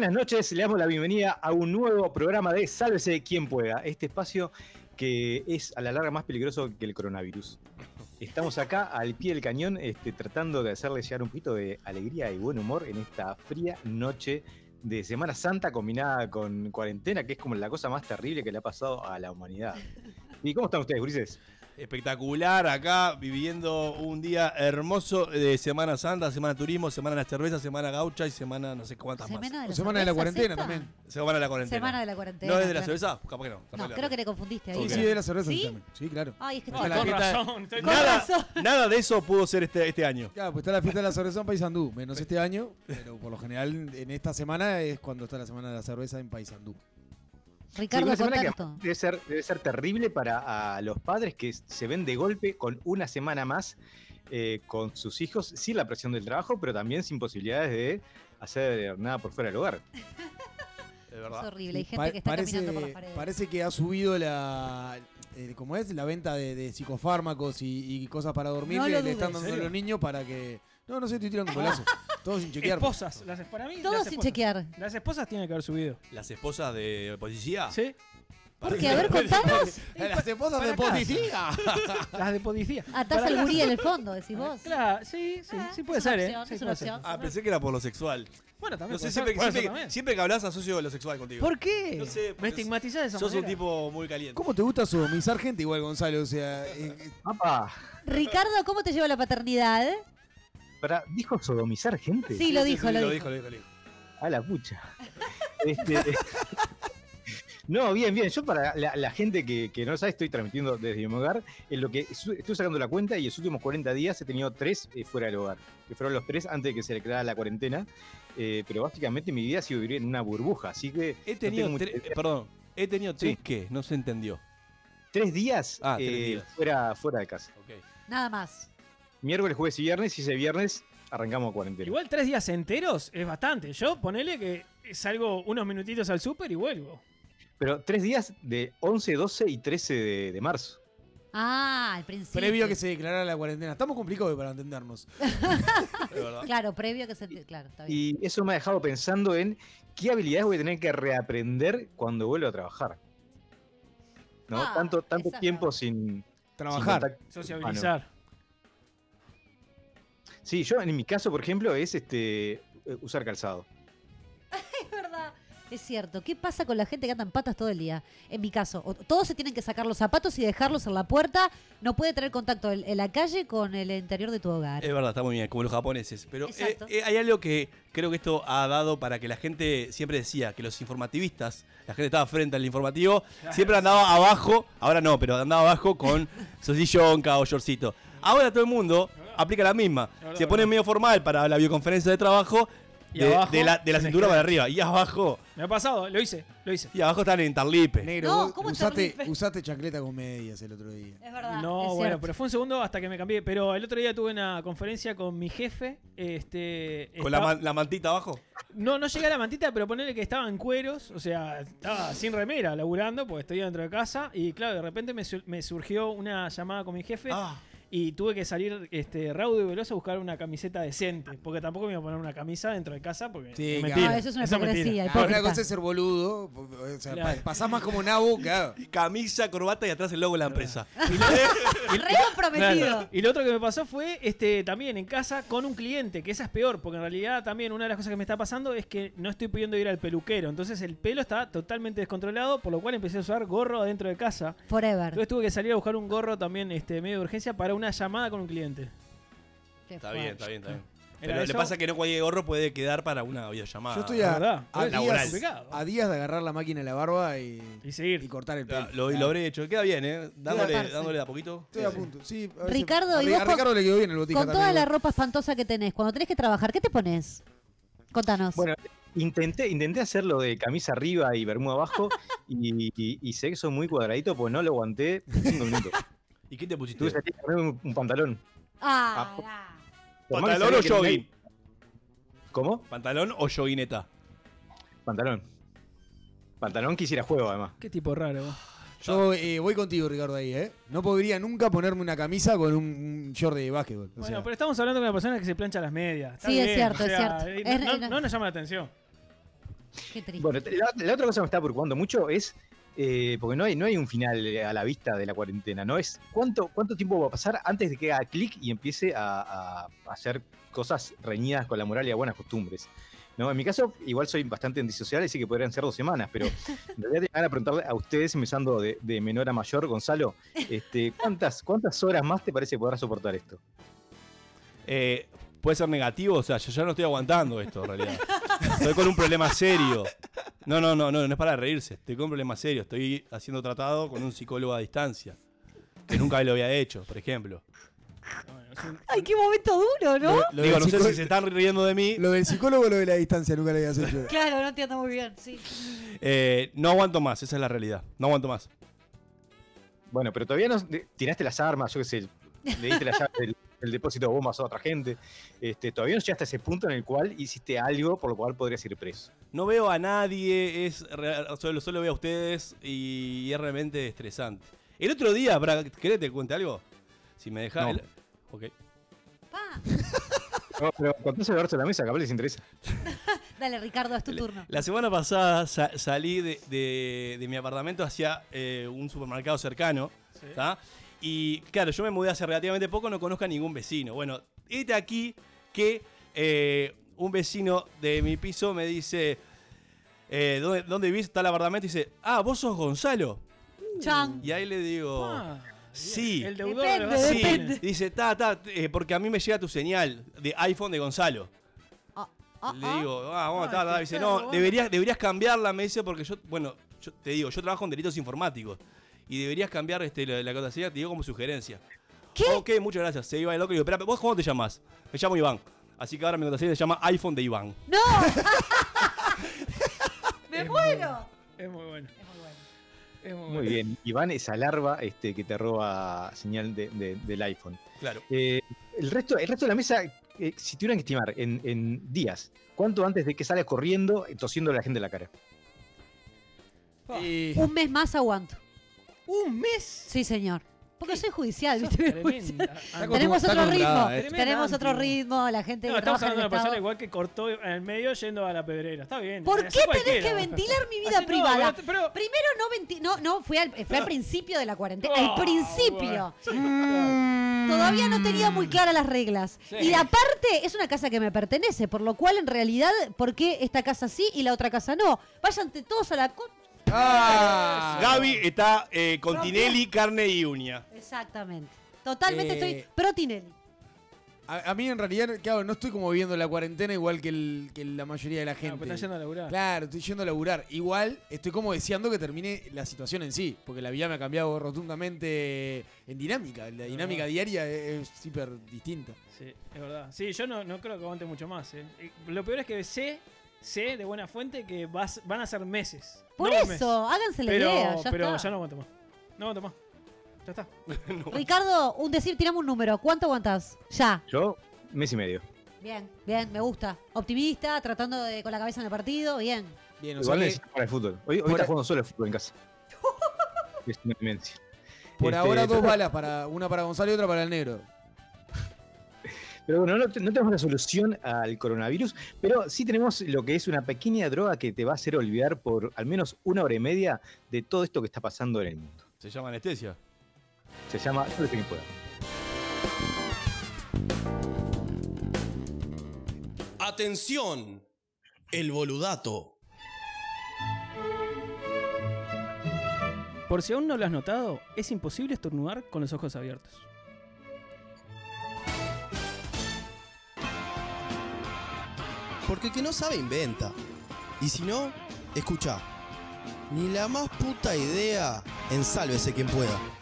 Buenas noches, le damos la bienvenida a un nuevo programa de Sálvese quien pueda, este espacio que es a la larga más peligroso que el coronavirus. Estamos acá al pie del cañón este, tratando de hacerle llegar un poquito de alegría y buen humor en esta fría noche de Semana Santa combinada con cuarentena, que es como la cosa más terrible que le ha pasado a la humanidad. ¿Y cómo están ustedes, Ulises? Espectacular acá, viviendo un día hermoso de Semana Santa, Semana Turismo, Semana de la Cerveza, Semana Gaucha y Semana no sé cuántas más. Semana de la, Semana de la cuarentena también. Semana de la cuarentena. Semana de la cuarentena. ¿No es de la claro. cerveza? Capaz que no. capaz No, creo que te confundiste ahí. Sí, sí, de la cerveza ¿Sí? también. Sí, claro. Ay, es que Está la Con fiesta- razón. estoy- Con Nada, razón. nada de eso pudo ser este, este año. Claro, pues está la fiesta de la cerveza en Paysandú, menos este año, pero por lo general en esta semana es cuando está la semana de la cerveza en Paysandú. Sí, Ricardo, una semana que contacto. debe ser, debe ser terrible para a los padres que se ven de golpe con una semana más eh, con sus hijos, sin la presión del trabajo, pero también sin posibilidades de hacer nada por fuera del hogar. Es horrible. Hay Pa- gente que está parece, caminando por las paredes. parece que ha subido la. eh, ¿Cómo es? La venta de, de psicofármacos y, y cosas para dormir No le están dando a ¿En los niños para que. No, no sé, estoy tirando un golazo. Todo sin chequear. Esposas. Las, para mí, Todo las sin esposas. chequear. Las esposas tienen que haber subido. Las esposas de policía. ¿Sí? ¿Por qué? A ver, contanos. Las esposas de policía. Las de policía. Atás al gurí en el fondo, decís vos. Claro, sí, sí, Ah, sí puede es una ser, opción, ¿eh? Sí es puede una ser. Ah, pensé que era por lo sexual. Bueno, también No sé, puede siempre, puede siempre, también. siempre que hablas asocio lo sexual contigo. ¿Por qué? No sé, Me porque estigmatizás de esa Sos un manera. tipo muy caliente. ¿Cómo te gusta sodomizar gente igual, Gonzalo? O sea, eh, eh, ¡Apa! Ricardo, ¿cómo te lleva la paternidad? Para, ¿Dijo sodomizar gente? Sí, lo dijo, sí, lo lo dijo. dijo, lo dijo, lo dijo. A la pucha. Este, no, bien, bien. Yo para la, la gente que, que no lo sabe, estoy transmitiendo desde mi hogar. En lo que su- estoy sacando la cuenta y en los últimos 40 días he tenido tres eh, fuera del hogar. Que fueron los tres antes de que se declarara la cuarentena. Eh, pero básicamente mi vida ha sido vivir en una burbuja. Así que He no tenido tres, idea. perdón, he tenido tres Sí. que no se entendió. tres días, Ah, tres eh, días. Fuera, fuera de casa. Ok. Nada más. Miércoles, jueves y viernes. Y ese viernes arrancamos cuarentena. Igual tres días enteros es bastante. Yo ponele que salgo unos minutitos al súper y vuelvo. Pero tres días de 11, 12 y 13 de, de marzo. Ah, al principio. previo a que se declarara la cuarentena. Estamos complicados para entendernos. Claro, previo a que se. Claro, está bien. Y eso me ha dejado pensando en qué habilidades voy a tener que reaprender cuando vuelva a trabajar. ¿No? Ah, tanto tanto tiempo sin, Trabajar. sin contacto Sociabilizar. humano. Sí, yo en mi caso, por ejemplo, es este eh, usar calzado. Es verdad. Es cierto. ¿Qué pasa con la gente que anda en patas todo el día? En mi caso, todos se tienen que sacar los zapatos y dejarlos en la puerta. No puede tener contacto en, en la calle con el interior de tu hogar. Es verdad, está muy bien, como los japoneses. Pero eh, eh, hay algo que creo que esto ha dado para que la gente siempre decía que los informativistas, la gente estaba frente al informativo, siempre andaba abajo, ahora no, pero andaba abajo con sosillonca o shortcito. Ahora todo el mundo aplica la misma. verdad, Se pone medio formal para la videoconferencia de trabajo Y de, abajo, de la, de la cintura para arriba. Y abajo, Me ha pasado, lo hice, lo hice. y abajo están en Tarlipe. Negro, No, ¿cómo usaste, usaste chancleta con medias el otro día. Es verdad. No, es bueno, cierto. pero fue un segundo hasta que me cambié. Pero el otro día tuve una conferencia con mi jefe. Este, Con la, estaba- man- la mantita abajo. No, no llegué a la mantita, pero ponerle que estaba en cueros. O sea, estaba sin remera, laburando, porque estoy dentro de casa. Y claro, de repente me, su- me surgió una llamada con mi jefe. Ah, Y tuve que salir este, raudo y veloz a buscar una camiseta decente. Porque tampoco me iba a poner una camisa dentro de casa. Porque Sí, es claro. mentira. No, eso es una mentira. hipocresía. Claro, una cosa es ser boludo, o sea, Claro. pa- pasás más como nabo, claro. camisa, corbata y atrás el logo de la empresa. Re comprometido. Claro. Y lo otro que me pasó fue este también en casa con un cliente, que esa es peor, porque en realidad también una de las cosas que me está pasando es que no estoy pudiendo ir al peluquero. Entonces el pelo está totalmente descontrolado, por lo cual empecé a usar gorro adentro de casa. Forever. Entonces tuve que salir a buscar un gorro también este medio de urgencia para una llamada con un cliente. Qué Está bien, está bien, está bien. Pero le pasa que no cualquier gorro puede quedar para una videollamada. Yo estoy a, verdad, a días, a días de agarrar la máquina de la barba y, Y seguir. y cortar el pelo. Lo, lo habré hecho. Queda bien, ¿eh? Dándole, dándole de a poquito. Estoy a punto. Sí, a veces- Ricardo, a, ¿y Ri- vos a con- Ricardo le quedó bien el botija Con toda la igual. ropa espantosa que tenés, cuando tenés que trabajar, ¿qué te pones? Contanos. Bueno, intenté, intenté hacerlo de camisa arriba y bermuda abajo y, y, y sé que soy muy cuadradito porque no lo aguanté cinco minutos. ¿Y qué te pusiste? Tuve que ponerme un, un pantalón. ah, ah, ah. Por más que ¿Pantalón sabía o que jogging? ¿Cómo? ¿Pantalón o joguineta? Pantalón. Pantalón que hiciera juego, además. Qué tipo raro. vos. Yo eh, voy contigo, Ricardo, ahí, ¿eh? No podría nunca ponerme una camisa con un, short de básquetbol. O Bueno, sea, pero estamos hablando de una persona que se plancha las medias. Está Sí, es bien, cierto, o es sea, cierto. eh, Es- no, es- no nos llama la atención. Qué triste. Bueno, la, la otra cosa que me está preocupando mucho es, eh, porque no hay, no hay un final eh, a la vista de la cuarentena, ¿no? Es cuánto, cuánto tiempo va a pasar antes de que haga clic y empiece a, a hacer cosas reñidas con la moral y las buenas costumbres. ¿no? En mi caso, igual soy bastante antisocial, así que podrían ser dos semanas, pero en realidad te van a preguntarle a ustedes, empezando de, de menor a mayor, Gonzalo, este, ¿cuántas, ¿cuántas horas más te parece podrás soportar esto? Eh, puede ser negativo, o sea, yo ya no estoy aguantando esto en realidad. Estoy con un problema serio. No, no, no, no, no es para reírse. Estoy con un problema serio. Estoy haciendo tratado con un psicólogo a distancia. Que nunca lo había hecho, por ejemplo. Ay, qué momento duro, ¿no? Lo- lo Digo, no sé si se están riendo de mí. Lo del psicólogo o lo de la distancia, nunca lo habías hecho. Claro, no entiendo muy bien, sí. Eh, no aguanto más, esa es la realidad. No aguanto más. Bueno, pero todavía no tiraste las armas, yo qué sé, le diste la llave del, del depósito de bombas a otra gente. Este, todavía no llegaste a ese punto en el cual hiciste algo por lo cual podrías ir preso. No veo a nadie, es solo, solo veo a ustedes y es realmente estresante. El otro día, para, ¿querés que te cuente algo? Si me dejas. No. Ok. Pa. No, pero contás el verso de la mesa, capaz les interesa. Dale, Ricardo, es tu turno. La semana pasada sa- salí de, de- de mi apartamento hacia eh, un supermercado cercano. Sí. Y claro, yo me mudé hace relativamente poco, no conozco a ningún vecino. Bueno, este aquí que eh, un vecino de mi piso me dice, eh, ¿dónde, ¿dónde vivís? Está el apartamento y dice, ah, vos sos Gonzalo. Chan. Y ahí le digo, Ah, sí. El deudor Depende, de sí. depende. Dice, ta, ta, eh, porque a mí me llega tu señal de iPhone de Gonzalo. Ah, ah, Le digo, ah, bueno, ta, ta. Dice, no, deberías, deberías cambiarla, me dice, porque yo, bueno, yo te digo, yo trabajo en delitos informáticos. Y deberías cambiar este, la, la te digo como sugerencia. ¿Qué? Ok, muchas gracias. Se iba el loco y digo, espera, ¿vos cómo te llamas? Me llamo Iván. Así que ahora mi contraseña se llama iPhone de Iván. ¡No! ¡Me Es muero! Es muy bueno. Es muy bueno. Es muy, Muy bueno. bien. Iván, esa larva este, que te roba señal de- de- del iPhone. Claro. Eh, el, resto, el resto de la mesa, eh, si tuvieran que estimar en, en días, ¿cuánto antes de que salgas corriendo, tosiendo a la gente en la cara? Un mes más aguanto. Un mes. Sí, señor. Porque soy judicial, ¿viste? tremenda. Tenemos otro ritmo. eh. Tenemos otro ritmo. La gente No, estamos hablando de una persona igual que cortó en el medio yendo a la pedrera. Está bien. ¿Por así qué tenés cualquiera. que ventilar mi vida Así no, privada? pero- pero- Primero no venti no, no, fue al, fue al principio de la cuarentena. Ah, al principio. bueno. Mm, Todavía no tenía muy claras las reglas. Sí. Y aparte, es una casa que me pertenece, por lo cual, en realidad, ¿por qué esta casa sí y la otra casa no? Vayan todos a la... ah, Gaby está eh, con Tinelli, carne y uña. Exactamente. Totalmente Eh, estoy pro Tinelli. A, a mí en realidad, claro, no estoy como viviendo la cuarentena igual que, el- que la mayoría de la gente. estás yendo a laburar. Claro, estoy yendo a laburar. Igual estoy como deseando que termine la situación en sí, porque la vida me ha cambiado rotundamente en dinámica. La dinámica diaria es es súper distinta. Sí, es verdad. Sí, yo no, no creo que aguante mucho más. eh. Lo peor es que sé, sé de buena fuente que vas, van a ser meses. Por no eso, háganse la Pero, idea. Ya pero está. ya no aguanto más. No aguanto más. Ya está. Ricardo, un decir, tirame un número. ¿Cuánto aguantas? Ya. Yo, mes y medio. Bien, bien, me gusta. Optimista, tratando de con la cabeza en el partido, bien. Bien, o Igual sea que para el fútbol. Hoy, hoy Por está jugando solo el fútbol en casa. es una demencia. por Este, ahora dos balas, para una para Gonzalo y otra para el negro. Pero bueno, no, no tenemos la solución al coronavirus, pero sí tenemos lo que es una pequeña droga que te va a hacer olvidar por al menos una hora y media de todo esto que está pasando en el mundo. Se llama anestesia. Se llama Solo quien pueda. Atención, el boludato. Por si aún no lo has notado, es imposible estornudar con los ojos abiertos. Porque el que no sabe inventa. Y si no, escucha. Ni la más puta idea en sálvese quien pueda.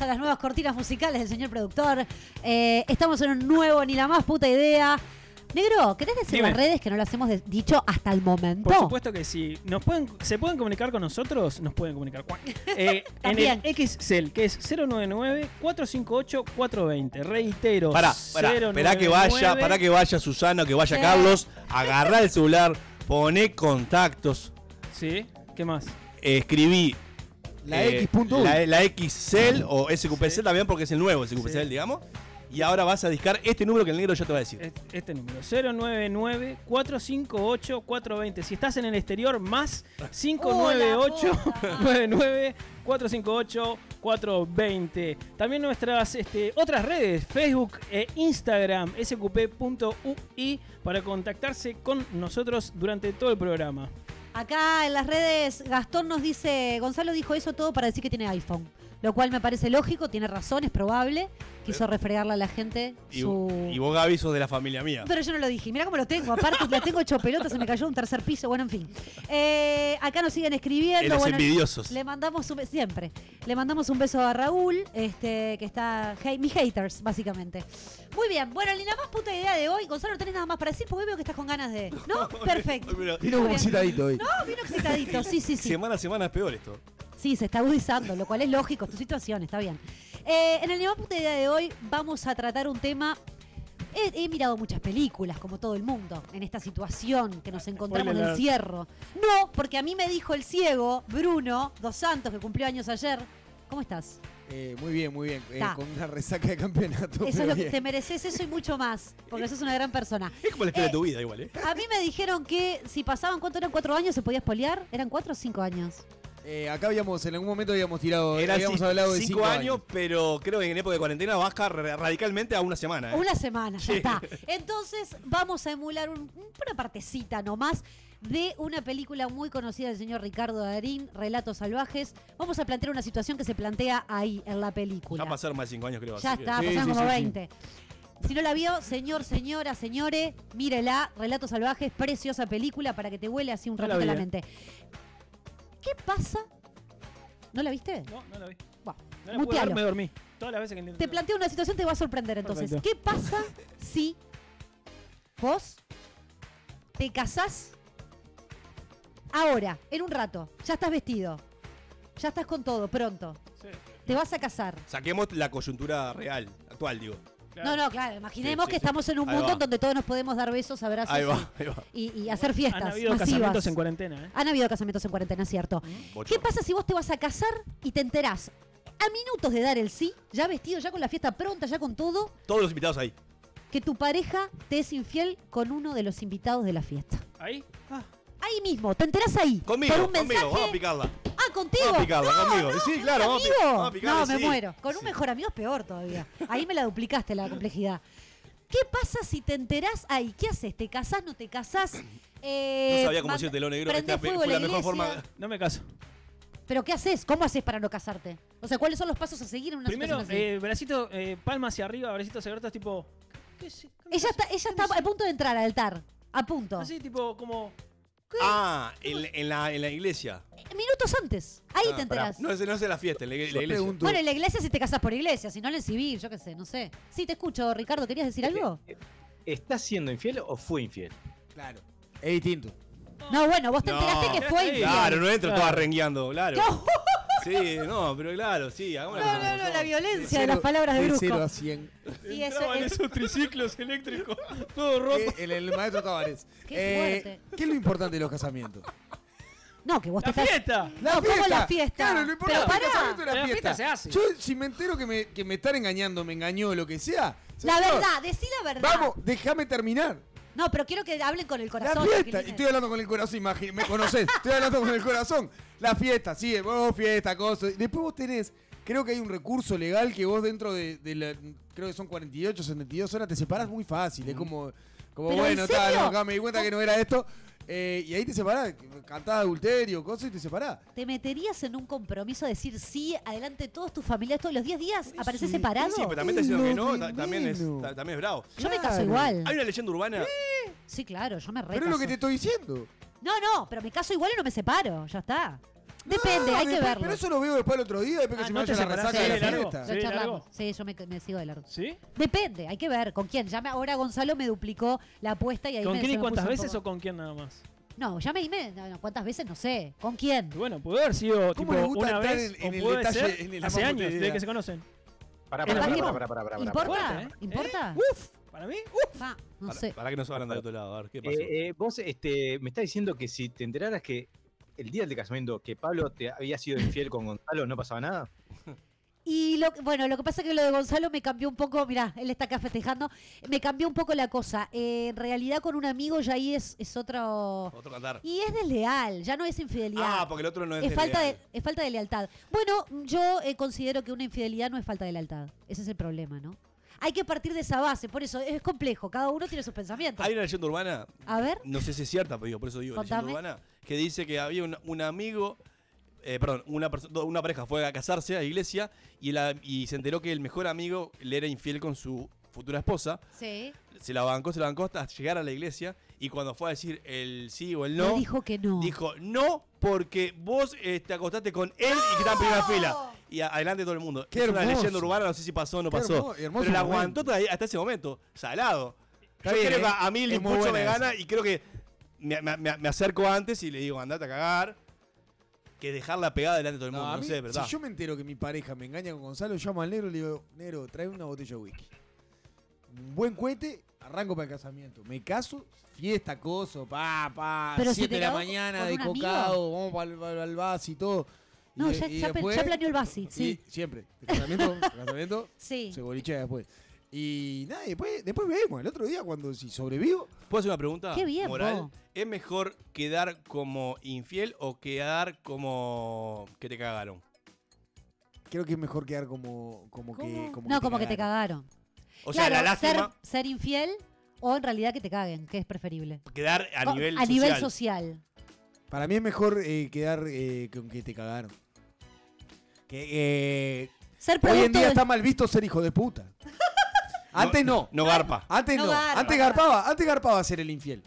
A las nuevas cortinas musicales del señor productor. Eh, estamos en un nuevo, ni la más puta idea. Negro, ¿querés decir Dime. las redes que no las hemos de- dicho hasta el momento? Por supuesto que sí. Nos pueden, ¿Se pueden comunicar con nosotros? Nos pueden comunicar. Eh, en el. XCEL, que es 099-458-420. Reitero. Pará, pará, esperá que vaya, pará que vaya Susana, que vaya Sí. Carlos, agarrá el celular, poné contactos, Sí, ¿qué más? escribí La eh, X punto la, la XCEL o SQPCel Sí. también porque es el nuevo SQPCel, Sí. digamos. Y ahora vas a discar este número que el negro ya te va a decir. Este, este número, 099-458-420. Si estás en el exterior, más Oh, 598-99-458-420. También nuestras este, otras redes, Facebook e Instagram, sqp.ui, para contactarse con nosotros durante todo el programa. Acá en las redes, Gastón nos dice, Gonzalo dijo eso todo para decir que tiene iPhone. Lo cual me parece lógico, tiene razón, es probable. Quiso refregarle a la gente Y, su... y vos, Gaby, sos de la familia mía. Pero yo no lo dije. Mira cómo lo tengo. Aparte, la tengo hecho pelota, se me cayó un tercer piso. Bueno, en fin. Eh, acá nos siguen escribiendo. Bueno, envidiosos. le mandamos un siempre. Le mandamos un beso a Raúl, este, que está. hey, mis haters, básicamente. Muy bien. Bueno, ni la más puta idea de hoy. Gonzalo, ¿no tenés nada más para decir? Porque veo que estás con ganas de. ¿No? Perfecto. Vino excitadito hoy. No, vino excitadito. Sí, sí, sí. Semana a semana es peor esto. Sí, se está agudizando, lo cual es lógico, es tu situación, está bien. Eh, en el Ni más puta idea de hoy vamos a tratar un tema. He, he mirado muchas películas, como todo el mundo, en esta situación que nos encontramos de Spoiler. encierro. No, porque a mí me dijo el ciego, Bruno Dos Santos, que cumplió años ayer. ¿Cómo estás? Eh, muy bien, muy bien. Eh, con una resaca de campeonato. Eso es lo que bien. te mereces, eso y mucho más, porque sos una gran persona. Es como la historia Eh, de tu vida, igual, ¿eh? A mí me dijeron que si pasaban, ¿cuánto eran? ¿Cuatro años se podía espolear? ¿Eran cuatro o cinco años? Eh, acá habíamos, en algún momento habíamos tirado, habíamos ci- hablado de cinco, cinco años, pero creo que en época de cuarentena baja ra- radicalmente a una semana. ¿eh? Una semana, ya Sí. está. Entonces vamos a emular un- una partecita nomás de una película muy conocida del señor Ricardo Darín, Relatos Salvajes. Vamos a plantear una situación que se plantea ahí en la película. Ya pasaron más de cinco años, creo. Ya así que- está, Sí, pasaron sí, como sí, sí. 20. Si no la vio, señor, señora, señore, mírela. Relatos Salvajes, preciosa película para que te huele así un la ratito la vi, eh. mente. ¿Qué pasa? ¿No la viste? No, no la vi. Bueno, No la pude mutealo. ver, me dormí. Todas las veces que. Te planteo una situación, te va a sorprender entonces. Perfecto. ¿Qué pasa si vos te casás ahora, en un rato? Ya estás vestido. Ya estás con todo, pronto. Sí, Te vas a casar. Saquemos la coyuntura real, actual, digo. Claro. No, no, claro. Imaginemos Sí, sí, que sí. estamos en un Ahí mundo va. en donde todos nos podemos dar besos, abrazos Ahí va, ahí va. y, y hacer fiestas Han habido masivas. casamientos en cuarentena, ¿eh? Han habido casamientos en cuarentena, cierto. ¿Qué Bochorno. pasa si vos te vas a casar y te enterás a minutos de dar el sí, ya vestido, ya con la fiesta pronta, ya con todo, Todos los invitados ahí. que tu pareja te es infiel con uno de los invitados de la fiesta? Ahí. Ah, Ahí mismo, te enterás ahí. Conmigo, por un conmigo, mensaje. vamos a picarla. Ah, contigo. Vamos a picarla, no, conmigo. no, Sí, ¿con claro, vamos a vamos picarla, No, me sí. muero. Con un mejor amigo es peor todavía. Ahí me la duplicaste la complejidad. ¿Qué pasa si te enterás ahí? ¿Qué haces? ¿Te casás? ¿No te casás? Eh, No sabía cómo decirte lo negro. prende Esta fuego fue la la mejor iglesia. forma. no me caso. ¿Pero qué haces? ¿Cómo haces para no casarte? O sea, ¿cuáles son los pasos a seguir en una Primero, situación así? eh, bracito, eh, palma hacia arriba, bracito hacia atrás, tipo. ¿qué es- qué ella es- está, ella está a punto de entrar al altar. A punto. Así, tipo, como. Ah, en, en la, en la iglesia. Minutos antes. Ahí Ah, te pará. enterás. No es, no es en la fiesta, en la, la iglesia. pregunto, Bueno, en la iglesia si te casas por iglesia, si no en el civil, yo qué sé, no sé. Sí, te escucho, Ricardo, ¿querías decir algo? ¿Estás siendo infiel o fue infiel? claro, es distinto. No, bueno, vos te No. enteraste que fue infiel. Claro, no entro Claro. todas rengueando, claro. No, Sí, no, pero claro, sí, no, no, no, la violencia de las palabras de de 0 Brusco. a 100. Y eso esos triciclos eléctricos, todo roto. Eh, el, el maestro Tavares. Qué Eh, fuerte. ¿Qué es lo importante de los casamientos? No, que vos ¡La te estás... fiesta! No, ¿cómo la fiesta? Claro, lo importante Pero pará. es la La fiesta. fiesta se hace. Yo, si me entero que me, que me están engañando, me engañó, lo que sea. La señor, verdad, decí la verdad. Vamos, déjame terminar. No, pero quiero que hablen con el corazón. la fiesta. Estoy hablando con el corazón, imagi- me conocés. Estoy hablando con el corazón. La fiesta, sí, vos fiesta, cosas. Después vos tenés, creo que hay un recurso legal que vos dentro de, de la, creo que son 48, 72 horas, te separás muy fácil. Es como, como ¿Pero bueno, en tal, acá me di cuenta que no era esto. Eh, y ahí te separás, cantás adulterio, cosas y te separás. ¿Te meterías en un compromiso a decir sí, adelante todos tus familiares todos los 10 días? ¿Apareces separado? Sí, pero también te diciendo que no, ta- también es, ta- también es bravo. Yo me caso igual. Hay una leyenda urbana. Sí, claro, yo me re Pero es lo que te estoy diciendo. No, no, pero me caso igual y no me separo, ya está. Depende, No, hay que después- verlo. Pero eso lo veo después el otro día, después que Ah, se ¿no me te vaya la resaca de de la largo? fiesta. Lo Sí, charlamos. largo. Sí, yo me, me sigo de largo. ¿Sí? Depende, hay que ver con quién. Ya me, ahora Gonzalo me duplicó la apuesta y ahí ¿Con me, quién se y me cuántas puso un veces poco- o con quién nada más? No, ya me dime, no, no, cuántas veces no sé. ¿Con quién? Y bueno, pudo haber sido ¿Cómo tipo le gusta una entrar vez en- en o el puede detalle, ser en el hace amor años, de desde que se conocen. Pará, ¿Es pará, pará, mismo? pará, pará, pará, pará, ¿Importa? Fuerte, ¿eh? ¿Importa? Uf, para mí, uf. No Para, sé. para que no se van a andar de otro lado, a ver, ¿qué pasó? Eh, eh, vos este, me estás diciendo que si te enteraras que el día del casamiento que Pablo te había sido infiel con Gonzalo, ¿no pasaba nada? Y lo, bueno, lo que pasa es que lo de Gonzalo me cambió un poco, mirá, él está acá festejando, me cambió un poco la cosa. Eh, en realidad con un amigo ya ahí es, es otro... Otro cantar. Y es desleal, ya no es infidelidad. Ah, porque el otro no es, es, de falta de, es falta de lealtad. Bueno, yo eh, considero que una infidelidad no es falta de lealtad. Ese es el problema, ¿no? Hay que partir de esa base, por eso es complejo, cada uno tiene sus pensamientos. Hay una leyenda urbana, A ver, no sé si es cierta, pero digo, por eso digo Contame. leyenda urbana, que dice que había un, un amigo, eh, perdón, una, una pareja fue a casarse a la iglesia y, la, y se enteró que el mejor amigo le era infiel con su futura esposa. sí. Se la bancó, se la bancó hasta llegar a la iglesia y cuando fue a decir el sí o el No. no, dijo que no. dijo no porque vos eh, te acostaste con él y que está en primera fila. Y a- adelante todo el mundo. Qué es una hermoso. leyenda urbana, no sé si pasó o no Qué pasó. hermo- hermoso pero la aguantó hasta ese momento. Salado. Está Yo bien, creo que ¿eh? a mí el buena me esa. gana y creo que me, me- me- me acerco antes y le digo, andate a cagar. Que dejarla pegada delante de todo el mundo. No, No, a mí, sé, ¿verdad? Si yo me entero que mi pareja me engaña con Gonzalo, llamo al negro y le digo, negro, trae una botella de whisky. Un buen cohete, arranco para el casamiento. Me caso, fiesta, coso, pa, pa, Pero si 7 te de la mañana de un amigo. cocado, vamos para el bus y todo. Y No, ya, y ya, después- ya planeó el basi, y sí. siempre. El casamiento, el casamiento Sí. se bolichea después. Y nada, después, después vemos. El otro día, cuando si sobrevivo, ¿Puedo hacer una pregunta Qué bien, moral? vos. ¿Es mejor quedar como infiel o quedar como que te cagaron? creo que es mejor quedar como, como que. Como No, como que te cagaron. O sea, Claro, la lástima, ser, ser infiel o en realidad que te caguen, que es preferible. quedar a Co- nivel a social. nivel social. Para mí es mejor eh, quedar eh, con que te cagaron. Que, eh, Ser hoy producto en día del- está mal visto ser hijo de puta. Antes no. No garpa. Antes No no. garpa. Antes garpaba. Antes garpaba ser el infiel.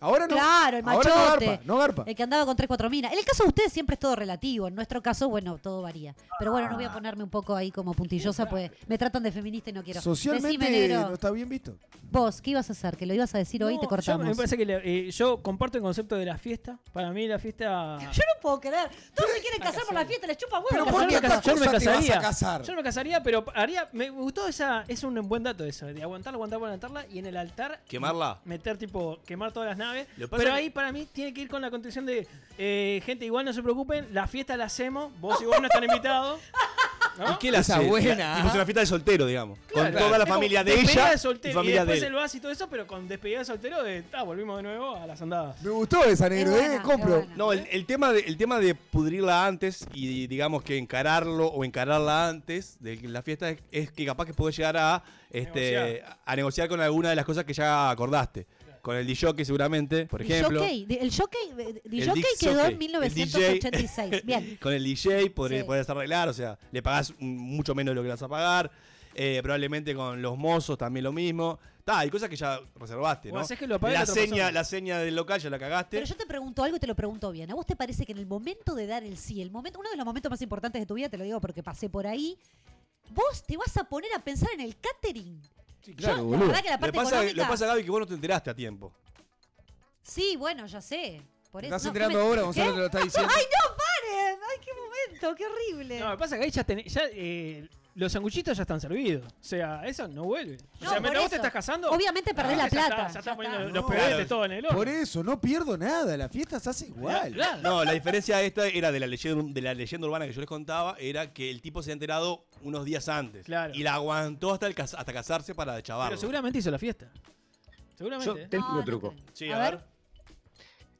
Ahora no. Claro, el Ahora no machote. garpa. No garpa. El que andaba con 3, 4 minas. En el caso de ustedes siempre es todo relativo. En nuestro caso, bueno, todo varía. Pero bueno, no voy a ponerme un poco ahí como puntillosa, pues me tratan de feminista y no quiero. Socialmente Decime, negro, no está bien visto. vos, ¿qué ibas a hacer? Que lo ibas a decir hoy y No, te yo cortamos. me parece que le- eh, yo comparto el concepto de la fiesta. Para mí la fiesta... Yo no puedo creer. Todos se quieren casar por la fiesta, les chupa huevo. Pero ¿por qué yo no me casaría. casar? Yo no me casaría, pero haría. Me gustó esa. Es un buen dato eso, de aguantarla, aguantarla, aguantarla y en el altar. ¿Quemarla? Meter tipo. Quemar todas las naves. Pero ahí para mí tiene que ir con la condición de. eh, gente, igual no se preocupen, la fiesta la hacemos. Vos y vos no están invitados. ¿no? ¿Y qué la Esa hace? buena, La- ¿ah? tipo, es una fiesta de soltero, digamos. Claro. con toda la familia de despedida ella de soltero, y, familia de después él. el vas y todo eso, pero con despedida de soltero de, ah, volvimos de nuevo a las andadas. Me gustó esa negro, Es ¿eh? buena, Compro. es buena. No, el, el tema de, el tema de pudrirla antes y digamos que encararlo o encararla antes de la fiesta es, es que capaz que podés llegar a, este, Negociar. a negociar con alguna de las cosas que ya acordaste. Con el DJ seguramente, por El ejemplo. jockey, el jockey, El jockey quedó jockey, en el 1986. Bien. Con el DJ podés, Sí. podés arreglar, o sea, le pagás mucho menos de lo que le vas a pagar. Eh, probablemente con los mozos también lo mismo. Ta, hay cosas que ya reservaste, ¿no? que lo la seña, persona. la seña del local ya la cagaste. Pero yo te pregunto algo y te lo pregunto bien. ¿A vos te parece que en el momento de dar el sí, el momento, uno de los momentos más importantes de tu vida, te lo digo porque pasé por ahí, vos te vas a poner a pensar en el catering? Sí, claro, Yo, la boludo. verdad que la Lo parte que pasa, económica... lo pasa, Gaby, que vos no te enteraste a tiempo. Sí, bueno, ya sé. Por ¿Te eso, estás no, enterando ¿qué me- ahora? Gonzalo ¿Qué? te lo está diciendo. ¡Ay, no, paren! ¡Ay, qué momento! ¡Qué horrible! No, lo que pasa es que ahí ya, tenés- ya eh, los sanguchitos ya están servidos. O sea, eso no vuelve. O sea, mientras vos te estás casando. Obviamente perdés ah, la ya plata. está, ya está ya poniendo está. los No, pebetes claro. todo en el horno. Por eso, no pierdo nada. La fiesta se hace igual. Claro. No, la diferencia esta era de la leyenda, de la leyenda urbana que yo les contaba, era que el tipo se había enterado unos días antes. Claro. Y la aguantó hasta, el hasta casarse para Pero chavarlo. seguramente hizo la fiesta. Seguramente. Yo tengo un no truco. Sí, A a, ver.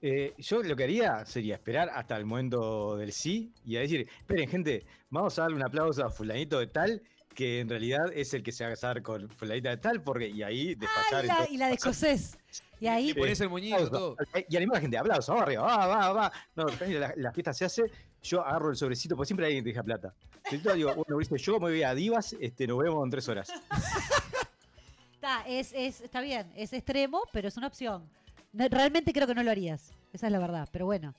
Eh, yo lo que haría sería esperar hasta el momento del sí y a decir, esperen gente, vamos a darle un aplauso a fulanito de tal, que en realidad es el que se va a casar con fulanita de tal, porque y ahí despachar Ay, la- entonces- y la de escocés. Y ahí... Pones el moñito, Aplauso. todo. Y anima a la gente, aplauso, vamos arriba, va, va, va. No, la, la fiesta se hace, yo agarro el sobrecito, porque siempre hay alguien que te deja plata. Entonces digo, bueno, yo me voy a Divas, este, nos vemos en tres horas. Está, es, es, está bien, es extremo, pero es una opción. No, realmente creo que no lo harías. Esa es la verdad, pero bueno.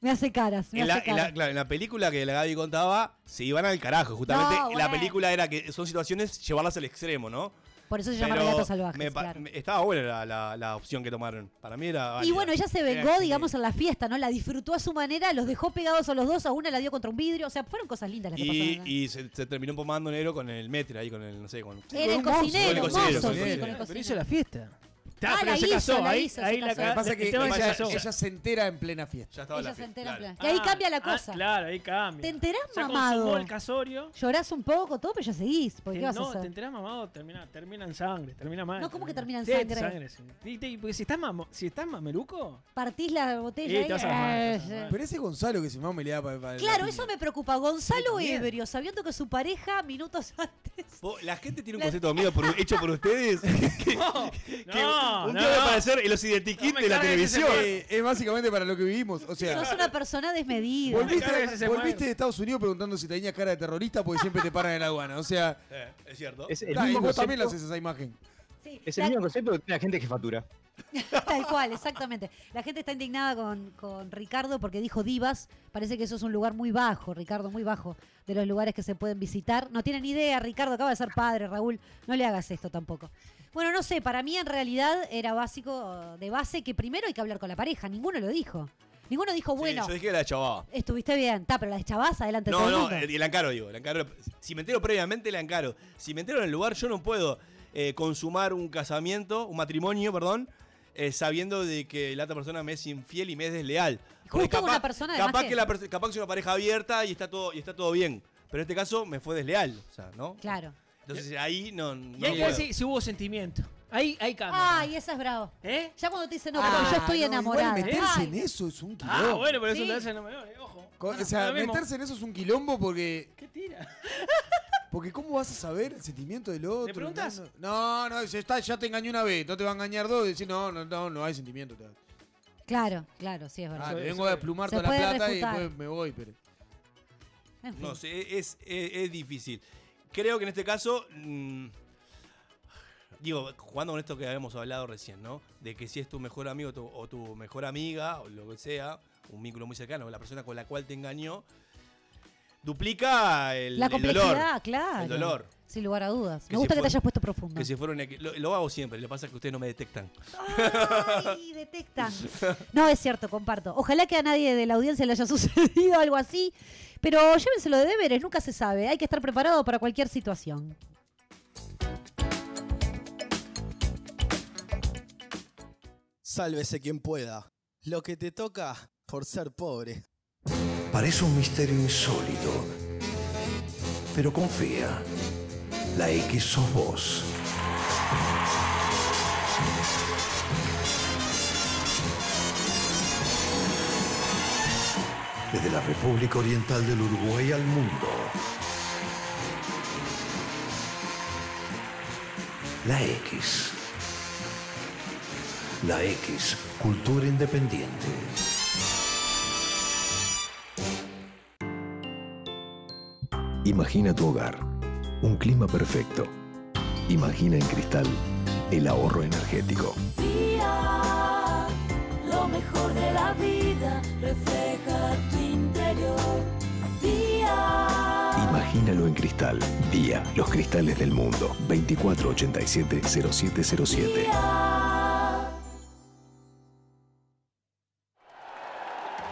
Me hace caras, me En la, hace en, la, caras. claro, en la película que la Gaby contaba, se iban al carajo. Justamente No, la película era que son situaciones llevarlas al extremo, ¿no? Por eso se llama Relatos Salvajes, me pa- claro. me- estaba buena la, la- la opción que tomaron. Para mí era. Y bueno, ella se vengó, digamos, en la fiesta, ¿no? La disfrutó a su manera, los dejó pegados a los dos, a una la dio contra un vidrio, o sea, fueron cosas lindas las que Y, pasaron. ¿no? y se, se terminó pomando negro con el metre ahí, con el, no sé, con... Era el cocinero, el cocinero, mozo, sí, cocinero. con el Pero hizo cocinero. la fiesta. Ah, pero la se hizo, casó, la ahí, hizo, se ahí la casó. Lo que pasa es que ella, se casó. ella se entera en plena fiesta. Ya estaba Ella la se entera en plan. Que ahí Ah, cambia la ah, cosa. claro, ahí cambia. Te enterás, Ya mamado. el casorio. Llorás un poco, todo, pero ya seguís. ¿Por Te- qué vas a no, hacer? te enterás mamado, termina, termina en sangre, termina mal. No, ¿cómo que termina en Sí, sangre? sí. Y te- porque si estás, mamo- si estás mameluco, Partís la botella Sí, y... te vas a te vas. Pero ese Gonzalo que se mama me le da para. Claro, eso me preocupa. Gonzalo ebrio, sabiendo que su pareja minutos antes... La gente tiene un concepto mío por- hecho por ustedes. No, no, un no. día va a aparecer en los identikits No me de la cargues ese televisión. Eh, es básicamente para lo que vivimos. O sea, Sos una persona desmedida. Volviste, cargues ese volviste muerto. de Estados Unidos preguntando si tenías cara de terrorista porque siempre te paran en la aduana. O sea, Eh, es cierto. Es el y mismo vos también le concepto, haces esa imagen. Sí, es el la- mismo concepto que tiene la gente que factura. Tal cual, exactamente. La gente está indignada con, con Ricardo porque dijo divas. Parece que eso es un lugar muy bajo, Ricardo, muy bajo de los lugares que se pueden visitar. No tienen idea, Ricardo acaba de ser padre, Raúl. No le hagas esto tampoco. Bueno, no sé, para mí en realidad era básico, de base, que primero hay que hablar con la pareja. Ninguno lo dijo. Ninguno dijo, Sí, bueno, yo dije que la chavaba. estuviste bien, está, pero la deschavás adelante de No, todo no, el, el encaro, digo. El encaro, si me entero previamente, la encaro. Si me entero en el lugar, yo no puedo eh, consumar un casamiento, un matrimonio, perdón, eh, sabiendo de que la otra persona me es infiel y me es desleal. Porque Justo una persona, capaz que- que, la capaz que es una pareja abierta y está todo y está todo bien. Pero en este caso me fue desleal, o sea, ¿no? Claro. Entonces ahí no, no y hay que puedo. ver si, hubo sentimiento. Ahí, ahí cambia. Ay, esa es bravo. ¿Eh? Ya cuando te dicen, no, Ah, pero yo estoy no, enamorada. Igual meterse Ay, en eso es un quilombo. Ah, bueno, pero eso Sí. te hace menores, ojo. Co- o sea, lo mismo. meterse en eso es un quilombo porque. ¿Qué tira? Porque ¿cómo vas a saber el sentimiento del otro? preguntás? No, no, está, ya te engañó una vez, no te va a engañar dos, decir no, no, no, no hay sentimiento. te- Claro, claro, sí, es verdad. Ah, Eso- te vengo a es- desplumar Se toda la puede plata refutar. y después me voy, pero. En fin. No sé, es, es, es difícil. Creo que en este caso. mm, digo, jugando con esto que habíamos hablado recién, ¿no? De que si es tu mejor amigo tu- o tu mejor amiga, o lo que sea, un vínculo muy cercano, la persona con la cual te engañó, duplica el, La el complejidad, dolor. claro. El dolor. Sin lugar a dudas. Que Me gusta que te hayas puesto profundo. Que si equi- lo, lo hago siempre, le pasa que ustedes no me detectan. Ay, detectan. No, es cierto, comparto. Ojalá que a nadie de la audiencia le haya sucedido algo así. Pero llévenselo de deberes, nunca se sabe. Hay que estar preparado para cualquier situación. Sálvese quien pueda. Lo que te toca por ser pobre. Parece un misterio insólito, Pero confía, la X sos vos. Desde la República Oriental del Uruguay al mundo. La X. La X, cultura independiente. Imagina tu hogar, un clima perfecto. Imagina en cristal el ahorro energético. Día, lo mejor de la vida refleja tu Imagínalo en cristal. Día, los cristales del mundo. 2487-0707.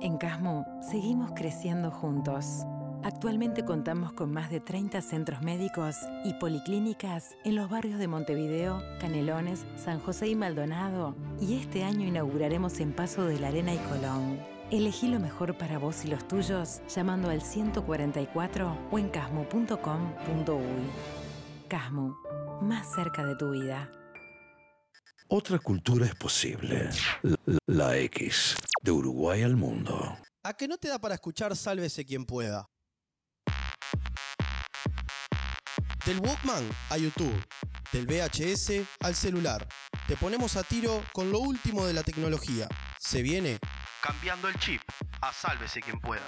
En Casmo seguimos creciendo juntos. Actualmente contamos con más de 30 centros médicos y policlínicas en los barrios de Montevideo, Canelones, San José y Maldonado. Y este año inauguraremos en Paso de la Arena y Colón. Elegí lo mejor para vos y los tuyos llamando al 144 o en casmo.com.uy. Casmo, más cerca de tu vida. Otra cultura es posible. La, la X, de Uruguay al mundo. ¿A que no te da para escuchar Sálvese quien pueda? Del Walkman a YouTube, del VHS al celular. Te ponemos a tiro con lo último de la tecnología. Se viene cambiando el chip a Sálvese quien pueda.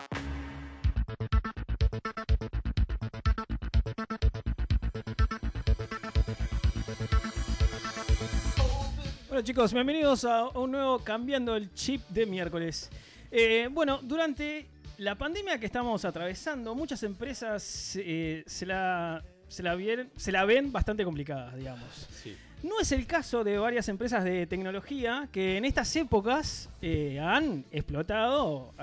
Bueno chicos, bienvenidos a un nuevo Cambiando el Chip de miércoles. Eh, bueno, durante la pandemia que estamos atravesando, muchas empresas eh, se, la, se, la vieron- se la ven bastante complicadas, digamos. No es el caso de varias empresas de tecnología que en estas épocas eh, han explotado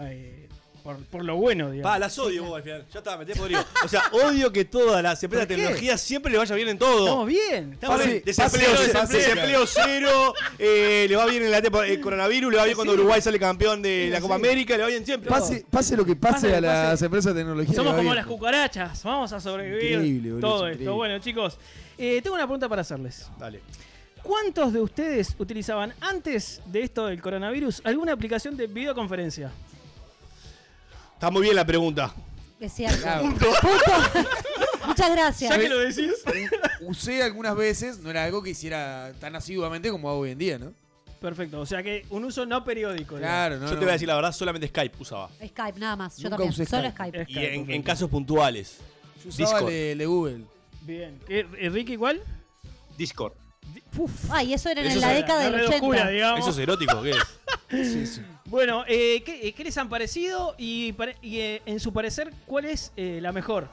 por, por lo bueno, digamos. Pa, las odio vos al final. Ya está, me tenés podrido. O sea, odio que todas las empresas de tecnología siempre le vaya bien en todo. Estamos bien, estamos Pase- bien. Desempleo, Pase- desempleo, pase- desempleo cero, eh, le va bien en la el coronavirus, le va bien cuando Sí. Uruguay sale campeón de Sí, la Copa sí. América, le va bien siempre. Pase, pase lo que pase, a las pase. empresas de tecnología. Somos va como bien. las cucarachas, vamos a sobrevivir Increíble, boludo, todo es esto. Bueno, chicos, eh, tengo una pregunta para hacerles. Dale. ¿Cuántos de ustedes utilizaban antes de esto del coronavirus alguna aplicación de videoconferencia? Está muy bien la pregunta. Es cierto. Claro. Punto. Muchas gracias. Ya que lo decís. Usé algunas veces, no era algo que hiciera tan asiduamente como hago hoy en día, ¿no? Perfecto, o sea que un uso no periódico. Claro, digamos. Yo te voy a decir la verdad, solamente Skype usaba. Skype, nada más. Yo Nunca también. usé Solo Skype. Skype. Y en, en casos puntuales. Yo usaba Discord. el de, el de Google. Bien. ¿Eh, Ricky igual? Discord. Ay, eso era en Eso la década la del red 80. oscura, digamos. Eso es erótico, ¿qué es? Bueno, eh, ¿qué, eh, qué les han parecido? Y, eh, en su parecer, ¿cuál es eh, la mejor?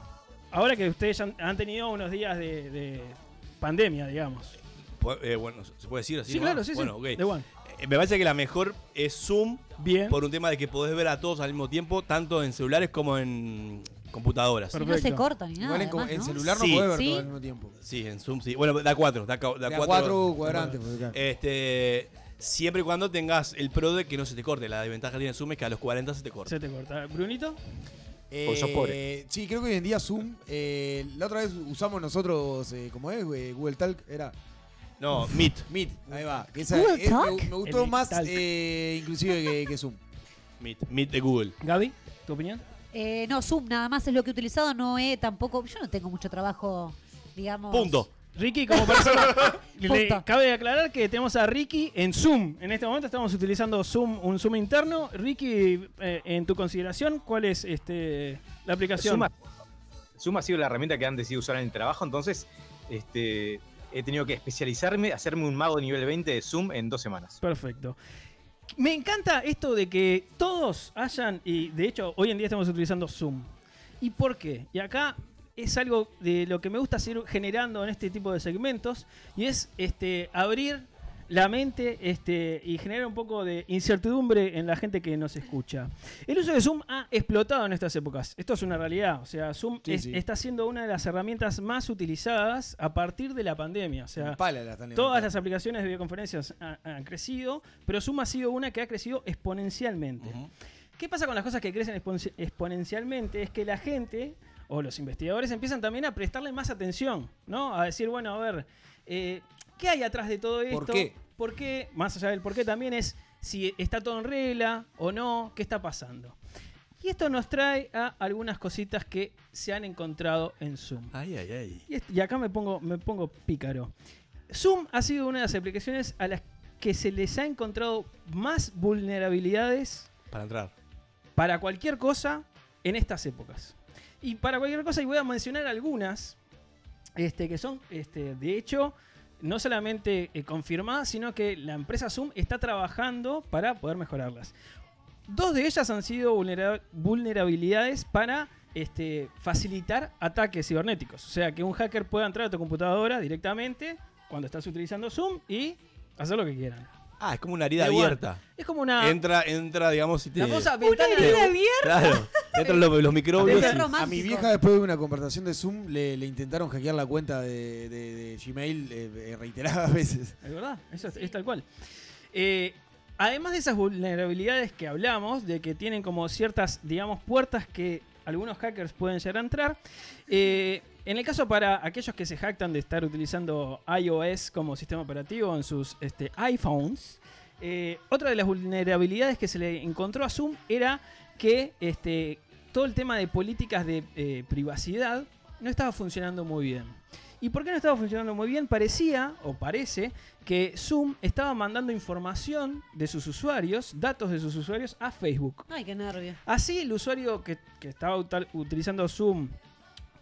Ahora que ustedes han, han tenido unos días de, de pandemia, digamos. Pu- eh, bueno, ¿se puede decir así? Sí, claro, sí, sí. Bueno, ok. De one. Eh, Me parece que la mejor es Zoom. Bien. Por un tema de que podés ver a todos al mismo tiempo, tanto en celulares como en computadoras. Y no se corta ni nada. Igual en, además, en ¿no? celular no Sí. podés ver Sí. todo al mismo tiempo. Sí, en Zoom sí. Bueno, da cuatro. Da, ca- da Da cuatro, cuatro cuadrantes. Este, siempre y cuando tengas el pro de que no se te corte. La desventaja que tiene Zoom es que a los 40 se te corta. Se te corta. ¿Brunito? Porque sos pobre. Eh, sí, creo que hoy en día Zoom. eh, la otra vez usamos nosotros, eh, ¿cómo es? Eh, Google Talk era. No, Meet. Meet, ahí va. Que esa- ¿Google es- me, Talk? me gustó El más eh, inclusive que, que Zoom. Meet, Meet de Google. Gaby, ¿tu opinión? Eh, no, Zoom nada más es lo que he utilizado. No he tampoco. Yo no tengo mucho trabajo, digamos. Punto. Ricky, como persona, le- cabe aclarar que tenemos a Ricky en Zoom. En este momento estamos utilizando Zoom, un Zoom interno. Ricky, eh, en tu consideración, ¿cuál es este, la aplicación? Zoom ha, Zoom ha sido la herramienta que han decidido usar en el trabajo, entonces este, he tenido que especializarme, hacerme un mago de nivel 20 de Zoom en dos semanas. Perfecto. Me encanta esto de que todos hayan, y de hecho hoy en día estamos utilizando Zoom. ¿Y por qué? Y acá es algo de lo que me gusta seguir generando en este tipo de segmentos, y es este, abrir la mente este, y generar un poco de incertidumbre en la gente que nos escucha. El uso de Zoom ha explotado en estas épocas. Esto es una realidad. O sea, Zoom Sí, es- sí. está siendo una de las herramientas más utilizadas a partir de la pandemia. O sea, la Todas las aplicaciones de videoconferencias ha- han crecido, pero Zoom ha sido una que ha crecido exponencialmente. ¿Qué pasa con las cosas que crecen expon- exponencialmente? Es que la gente o los investigadores empiezan también a prestarle más atención, ¿no? A decir, bueno, a ver, eh, ¿qué hay atrás de todo esto? ¿Por qué? ¿Por qué? Más allá del por qué también es si está todo en regla o no, qué está pasando. Y esto nos trae a algunas cositas que se han encontrado en Zoom. Ay, ay, ay. Y, y acá me pongo, me pongo pícaro. Zoom ha sido una de las aplicaciones a las que se les ha encontrado más vulnerabilidades Para entrar. para cualquier cosa en estas épocas. Y para cualquier cosa, y voy a mencionar algunas, este, que son, este, de hecho, no solamente eh, confirmadas, sino que la empresa Zoom está trabajando para poder mejorarlas. Dos de ellas han sido vulnera- vulnerabilidades para este, facilitar ataques cibernéticos. O sea, que un hacker pueda entrar a tu computadora directamente cuando estás utilizando Zoom y hacer lo que quieran. Ah, es como una herida abierta. Es como una... Entra, entra, digamos, y te... La famosa Una herida abierta. Claro. Entran los, los microbios. Y- A mi vieja, después de una conversación de Zoom, le, le intentaron hackear la cuenta de, de- de Gmail eh, eh, reiteradas veces. Es verdad, eso es, es tal cual. Eh, además de esas vulnerabilidades que hablamos, de que tienen como ciertas, digamos, puertas que algunos hackers pueden llegar a entrar, eh, en el caso para aquellos que se jactan de estar utilizando iOS como sistema operativo en sus este, iPhones, eh, otra de las vulnerabilidades que se le encontró a Zoom era que este, todo el tema de políticas de eh, privacidad no estaba funcionando muy bien. ¿Y por qué no estaba funcionando muy bien? Parecía, o parece, que Zoom estaba mandando información de sus usuarios, datos de sus usuarios, a Facebook. Ay, qué nervio. Así el usuario que, que estaba utilizando Zoom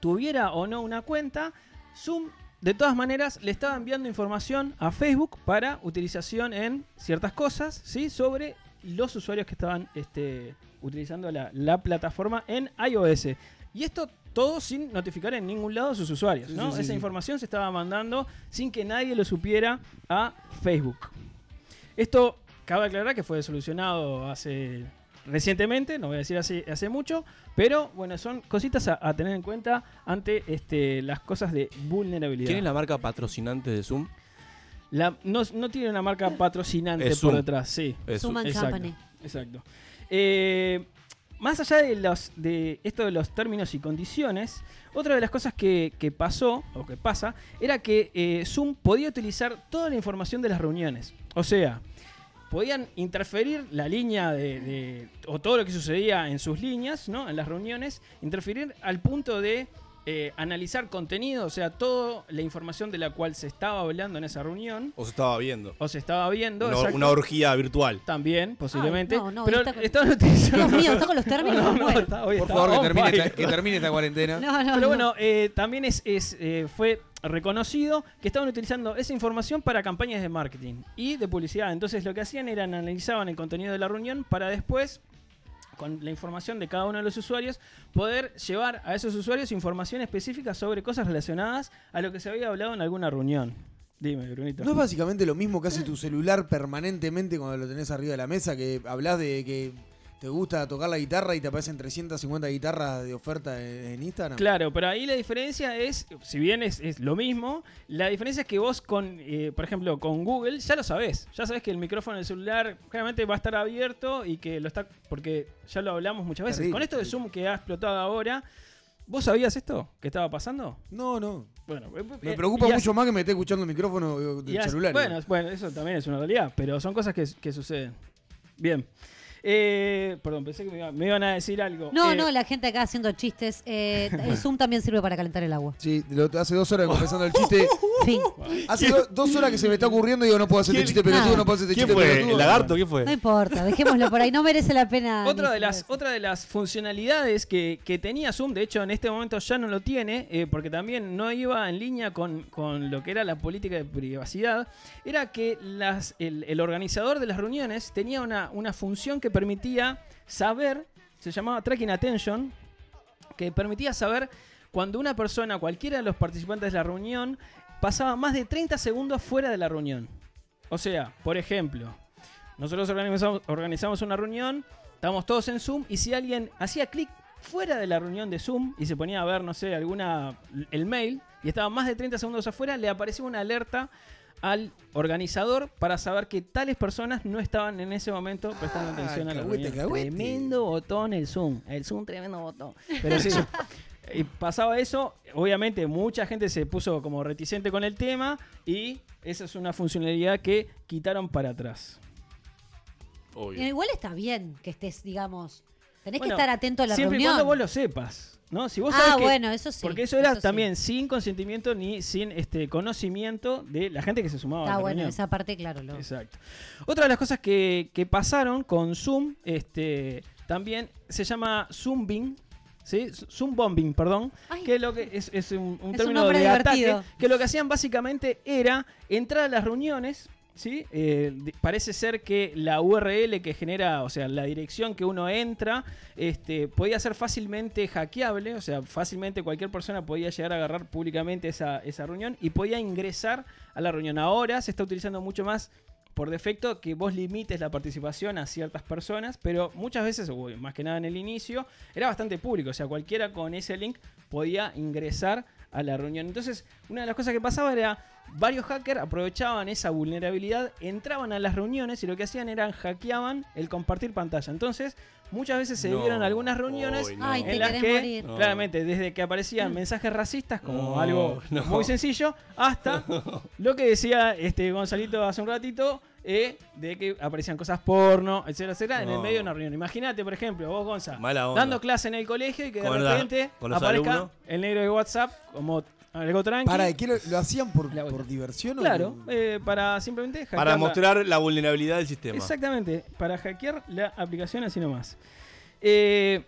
tuviera o no una cuenta, Zoom de todas maneras le estaba enviando información a Facebook para utilización en ciertas cosas, ¿sí? Sobre los usuarios que estaban este, utilizando la, la plataforma en iOS. Y esto todo sin notificar en ningún lado a sus usuarios, Sí, ¿no? sí, Esa sí. información se estaba mandando sin que nadie lo supiera a Facebook. Esto cabe aclarar que fue solucionado hace recientemente, no voy a decir hace, hace mucho, pero bueno, son cositas a, a tener en cuenta ante este, las cosas de vulnerabilidad. ¿Quién es la marca patrocinante de Zoom? La- no, no tiene una marca patrocinante Es por Zoom. detrás, sí. Es Zoom and Exacto, Company. exacto. Eh, más allá de, los, de esto de los términos y condiciones, otra de las cosas que, que pasó, o que pasa, era que eh, Zoom podía utilizar toda la información de las reuniones. O sea, podían interferir la línea de, de- o todo lo que sucedía en sus líneas, ¿no? En las reuniones, interferir al punto de eh, analizar contenido, o sea, toda la información de la cual se estaba hablando en esa reunión, O se estaba viendo. o se estaba viendo. Una, exacto. una orgía virtual. También, posiblemente. no, no, pero está con- estaban utilizando. Dios mío, está con los términos, No, está- Por está favor, que termine, esta, que termine esta cuarentena. No, no, Pero no. bueno, eh, también es, es, eh, fue reconocido que estaban utilizando esa información para campañas de marketing y de publicidad. Entonces lo que hacían era analizaban el contenido de la reunión para después, con la información de cada uno de los usuarios, poder llevar a esos usuarios información específica sobre cosas relacionadas a lo que se había hablado en alguna reunión. Dime, Brunito. ¿No es básicamente lo mismo que hace tu celular permanentemente cuando lo tenés arriba de la mesa? Que hablas de que te gusta tocar la guitarra y te aparecen 350 guitarras de oferta en Instagram. Claro, pero ahí la diferencia es, si bien es, es lo mismo, la diferencia es que vos con, eh, por ejemplo, con Google ya lo sabés. Ya sabés que el micrófono del celular claramente va a estar abierto y que lo está, porque ya lo hablamos muchas veces. Terrible. Con esto de Zoom que ha explotado ahora, ¿vos sabías esto? ¿Que estaba pasando? No, no. Bueno, Me eh, preocupa y mucho así- más que me esté escuchando el micrófono eh, del así- celular. Bueno, bueno, eso también es una realidad, pero son cosas que, que suceden. Bien. Eh, perdón, pensé que me, iba- me iban a decir algo. No, Eh, no, la gente acá haciendo chistes. Eh, el Zoom también sirve para calentar el agua. Sí, lo- hace dos horas que empezando el chiste. Fin. Hace do- dos horas que se me está ocurriendo y digo, no puedo hacer este chiste pelotudo, no puedo hacer este ¿Quién chiste fue? pelotudo. ¿El lagarto? ¿Quién fue? No importa, dejémoslo por ahí. No merece la pena. Otra de, las, otra de las funcionalidades que, que tenía Zoom, de hecho en este momento ya no lo tiene, eh, porque también no iba en línea con, con lo que era la política de privacidad, era que las, el, el organizador de las reuniones tenía una, una función que permitía saber, se llamaba Tracking Attention, que permitía saber cuando una persona, cualquiera de los participantes de la reunión, pasaba más de 30 segundos fuera de la reunión. O sea, por ejemplo, nosotros organizamos, organizamos una reunión, estábamos todos en Zoom y si alguien hacía clic fuera de la reunión de Zoom y se ponía a ver, no sé, alguna el mail y estaba más de 30 segundos afuera, le aparecía una alerta al organizador para saber que tales personas no estaban en ese momento prestando atención a la cagüete, reunión. cagüete. Tremendo botón el Zoom, el Zoom tremendo botón. Pero sí, y pasaba eso, obviamente mucha gente se puso como reticente con el tema y esa es una funcionalidad que quitaron para atrás. Igual está bien que estés, digamos. Tenés Bueno, que estar atento a la siempre reunión. cuando vos lo sepas. ¿no? Si vos Ah, sabés que- bueno, eso sí, Porque eso era eso sí. también sin consentimiento ni sin este conocimiento de la gente que se sumaba a Está la bueno, reunión. esa parte, claro. Lo... Exacto. Otra de las cosas que, que pasaron con Zoom, este, también se llama Zoombing. ¿Sí? Zoom bombing, perdón. Que lo que es, es un, un Es un término de divertido. ataque. Que lo que hacían básicamente era entrar a las reuniones. ¿Sí? Eh, parece ser que la URL que genera, o sea, la dirección que uno entra, este, podía ser fácilmente hackeable. O sea, fácilmente cualquier persona podía llegar a agarrar públicamente esa, esa reunión y podía ingresar a la reunión. Ahora se está utilizando mucho más por defecto que vos limites la participación a ciertas personas, pero muchas veces, más que nada en el inicio, era bastante público, o sea, cualquiera con ese link podía ingresar a la reunión. Entonces, una de las cosas que pasaba era, varios hackers aprovechaban esa vulnerabilidad, entraban a las reuniones y lo que hacían era hackeaban el compartir pantalla. Entonces, muchas veces se No. vieron algunas reuniones Ay, no. Ay, te en las que, morir. Claramente, desde que aparecían mensajes racistas como No, algo no. muy sencillo, hasta lo que decía este Gonzalito hace un ratito, eh, de que aparecían cosas porno, etcétera, etcétera, en el No. medio de una reunión. Imagínate, por ejemplo, vos, Gonza, Mala onda. dando clase en el colegio y que de Con la- repente con los aparezca alumnos. el negro de WhatsApp como algo tranqui. Para, ¿y ¿qué lo, lo hacían por, por diversión o Claro, eh, para simplemente hackear Para la- mostrar la vulnerabilidad del sistema. Exactamente, para hackear la aplicación así nomás. Eh,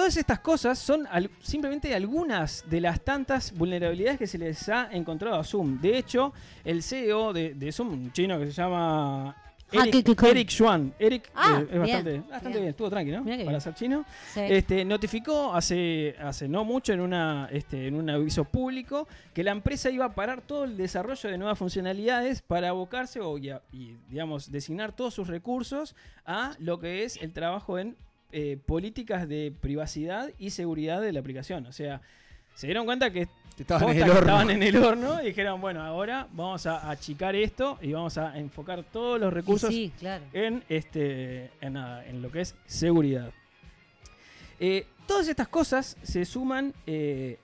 todas estas cosas son al- simplemente algunas de las tantas vulnerabilidades que se les ha encontrado a Zoom. De hecho, el CEO de, de Zoom, un chino que se llama Eric, Hakikikon. Eric Schwan. Eric Ah, eh, es bastante, bien, bastante bien. bien. estuvo tranqui, ¿no? Para bien. ser chino. Sí. Este, notificó hace, hace no mucho en, una, este, en un aviso público que la empresa iba a parar todo el desarrollo de nuevas funcionalidades para abocarse o, y, digamos, designar todos sus recursos a lo que es el trabajo en eh, políticas de privacidad y seguridad de la aplicación. O sea, se dieron cuenta que Estaban en el horno. estaban en el horno y dijeron, bueno, ahora vamos a achicar esto y vamos a enfocar todos los recursos sí, claro. en, este, en, nada, en lo que es seguridad. Eh, todas estas cosas se suman. eh,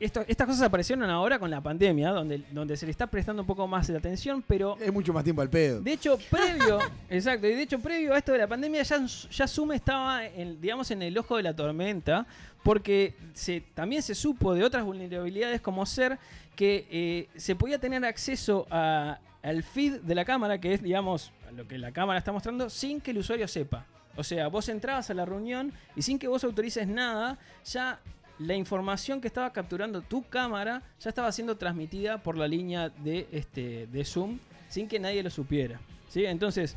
esto- estas cosas aparecieron ahora con la pandemia, donde, donde se le está prestando un poco más de atención, pero Es mucho más tiempo al pedo. de hecho, previo, exacto, y de hecho, previo a esto de la pandemia, ya, ya Zoom estaba, en, digamos, en el ojo de la tormenta, porque se, también se supo de otras vulnerabilidades como ser que eh, se podía tener acceso a- al feed de la cámara, que es, digamos, lo que la cámara está mostrando, sin que el usuario sepa. O sea, vos entrabas a la reunión y sin que vos autorices nada, ya la información que estaba capturando tu cámara ya estaba siendo transmitida por la línea de, este, de Zoom sin que nadie lo supiera. ¿Sí? Entonces,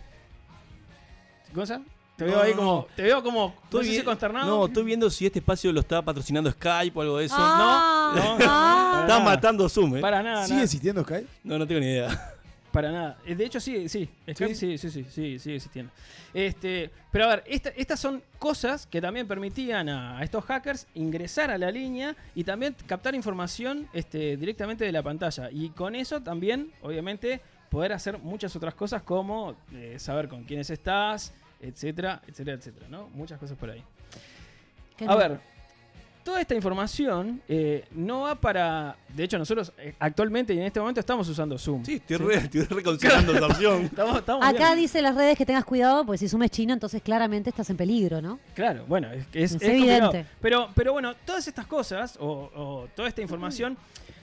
¿cosa? Te veo No, ahí no, como, no. te veo como, Estoy no sé si vi- consternado. No, estoy viendo si este espacio lo está patrocinando Skype o algo de eso. Ah, no, no, ah. Está matando Zoom, ¿eh? Para nada, ¿Sigue nada. existiendo Skype? No, no tengo ni idea. Para nada. Eh, De hecho, sí, sí. Skype sí, sí, sí, sí, sigue existiendo. Este, pero a ver, esta- estas son cosas que también permitían a, a estos hackers ingresar a la línea y también captar información este, directamente de la pantalla. Y con eso también, obviamente, poder hacer muchas otras cosas como eh, saber con quiénes estás, etcétera, etcétera, etcétera, ¿no? Muchas cosas por ahí. A no- ver, toda esta información eh, no va para. De hecho, nosotros eh, actualmente y en este momento estamos usando Zoom. Sí, estoy re- estoy reconsiderando esa opción. Estamos, estamos Acá bien. dice las redes que tengas cuidado, porque si Zoom es chino, entonces claramente estás en peligro, ¿no? Claro, bueno, es, que es, Es es complicado. evidente. Pero, pero bueno, todas estas cosas o, o toda esta información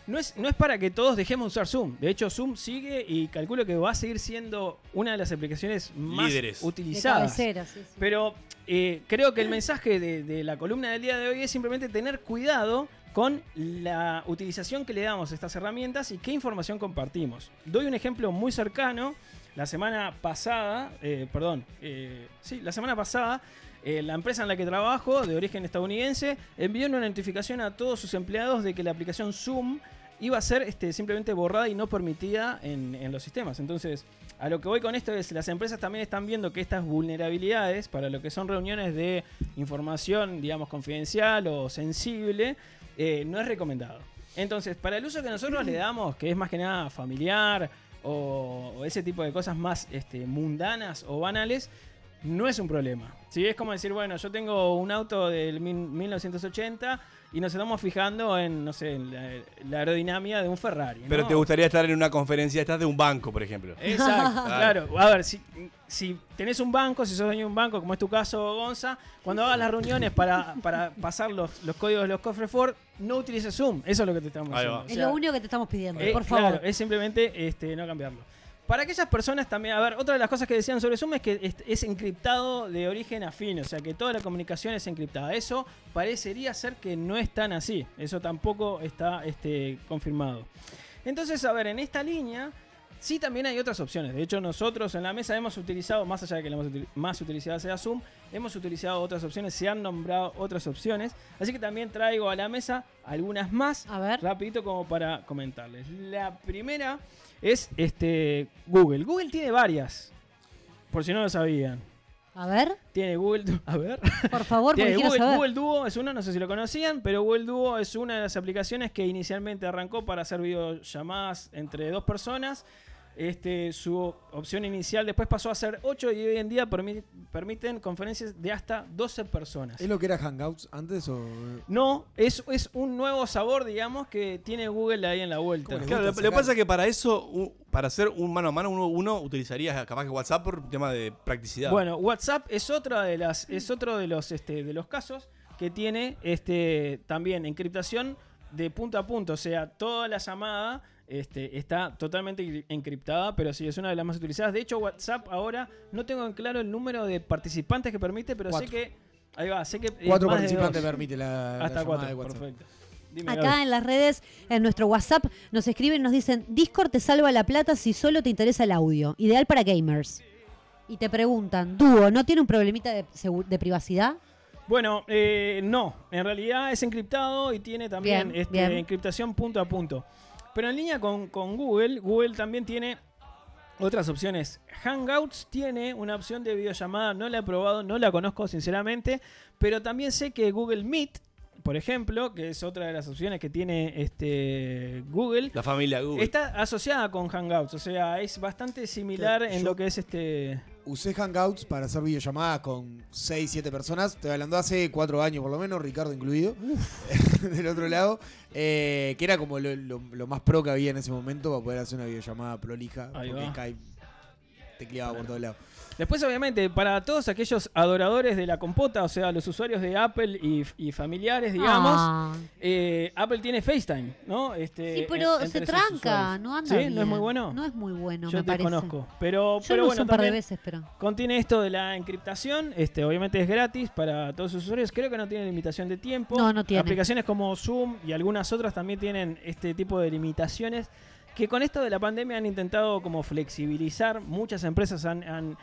no es, no es para que todos dejemos de usar Zoom. De hecho, Zoom sigue y calculo que va a seguir siendo una de las aplicaciones más Líderes. utilizadas. De cabecera, sí, sí. Pero eh, creo que el mensaje de, de la columna del día de hoy es simplemente tener cuidado con la utilización que le damos a estas herramientas y qué información compartimos. Doy un ejemplo muy cercano. La semana pasada, eh, perdón, eh, sí, la semana pasada, eh, la empresa en la que trabajo, de origen estadounidense, envió una notificación a todos sus empleados de que la aplicación Zoom iba a ser este, simplemente borrada y no permitida en, los sistemas. Entonces, a lo que voy con esto es, las empresas también están viendo que estas vulnerabilidades para lo que son reuniones de información, digamos, confidencial o sensible, eh, no es recomendado. Entonces, para el uso que nosotros le damos, que es más que nada familiar o, o ese tipo de cosas más este, mundanas o banales, no es un problema. ¿sí? Es como decir, bueno, yo tengo un auto del mil- 1980 y nos estamos fijando en, no sé, en la, la aerodinámica de un Ferrari. Pero te gustaría estar en una conferencia estás de un banco, por ejemplo. Exacto, claro. A ver, si, si tenés un banco, si sos dueño de un banco, como es tu caso, Gonza, cuando hagas las reuniones para, para pasar los, los códigos de los cofres Ford, no utilices Zoom. Eso es lo que te estamos diciendo. Es lo único que te estamos pidiendo, eh, por favor. Claro, es simplemente este, no cambiarlo. Para aquellas personas también, a ver, otra de las cosas que decían sobre Zoom es que es, es encriptado de origen afín, o sea que toda la comunicación es encriptada. Eso parecería ser que no es tan así, eso tampoco está este, confirmado. Entonces, a ver, en esta línea sí también hay otras opciones. De hecho, nosotros en la mesa hemos utilizado, más allá de que la más utilizada sea Zoom, hemos utilizado otras opciones, se han nombrado otras opciones. Así que también traigo a la mesa algunas más, A ver. rapidito como para comentarles. La primera es este Google. Google tiene varias, por si no lo sabían. A ver, Tiene Google, Du- a ver. por favor, Tiene Google, saber. Google Duo es una, no sé si lo conocían, pero Google Duo es una de las aplicaciones que inicialmente arrancó para hacer videollamadas entre dos personas. Este, su opción inicial después pasó a ser 8 y hoy en día permi- permiten conferencias de hasta 12 personas. ¿Es lo que era Hangouts antes o...? No, es, es un nuevo sabor, digamos, que tiene Google ahí en la vuelta. Claro, lo, que pasa es que para eso, para hacer un mano a mano, uno, uno utilizaría capaz que WhatsApp por tema de practicidad. Bueno, WhatsApp es otra de las, es otro de los este, de los casos que tiene este también encriptación de punto a punto. O sea, toda la llamada este, está totalmente encri- encriptada, pero sí es una de las más utilizadas. De hecho, WhatsApp ahora no tengo en claro el número de participantes que permite, pero Cuatro. sé que. Ahí va, sé que. Cuatro participantes permite la, Hasta cuatro, de WhatsApp. perfecto. Dime, Acá en las redes, en nuestro WhatsApp, nos escriben y nos dicen, Discord te salva la plata si solo te interesa el audio. Ideal para gamers. Y te preguntan, Dúo, ¿no tiene un problemita de, privacidad? Bueno, eh, no. En realidad es encriptado y tiene también Bien, este, bien. encriptación punto a punto. Pero en línea con, con Google, Google también tiene otras opciones. Hangouts tiene una opción de videollamada, no la he probado, no la conozco sinceramente, pero también sé que Google Meet, por ejemplo, que es otra de las opciones que tiene este Google, La familia Google. está asociada con Hangouts, o sea, es bastante similar en yo- lo que es este... Usé Hangouts para hacer videollamadas con 6, 7 personas. Estoy hablando hace 4 años por lo menos, Ricardo incluido, del otro lado. eh, que era como lo, lo- lo más pro que había en ese momento para poder hacer una videollamada prolija. Ahí porque va. Skype tecleaba por todos lados. Después, obviamente, para todos aquellos adoradores de la compota, o sea, los usuarios de Apple y, y familiares, digamos, Ah. eh, Apple tiene FaceTime, ¿no? Este, Sí, pero en- se tranca, no anda ¿Sí? bien. ¿No es muy bueno? No es muy bueno, Yo me parece. desconozco. Pero, Yo pero lo bueno, usé un par de veces, pero... contiene esto de la encriptación. Este, obviamente es gratis para todos sus usuarios. Creo que no tiene limitación de tiempo. No, no tiene. Aplicaciones como Zoom y algunas otras también tienen este tipo de limitaciones que con esto de la pandemia han intentado como flexibilizar. Muchas empresas han, han,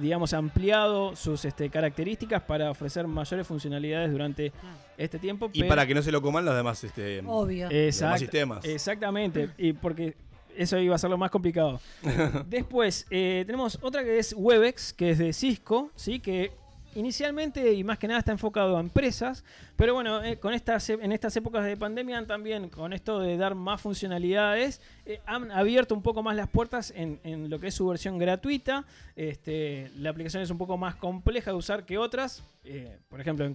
digamos, ampliado sus este, características para ofrecer mayores funcionalidades durante este tiempo. y pero- para que no se lo coman los demás, este, Obvio. los demás sistemas. Exactamente. Y porque eso iba a ser lo más complicado. Después, eh, tenemos otra que es Webex, que es de Cisco, ¿sí? Que inicialmente y más que nada está enfocado a empresas, pero bueno, eh, con estas, e- en estas épocas de pandemia también, con esto de dar más funcionalidades, eh, han abierto un poco más las puertas en, lo que es su versión gratuita. Este, la aplicación es un poco más compleja de usar que otras. eh, por ejemplo, en,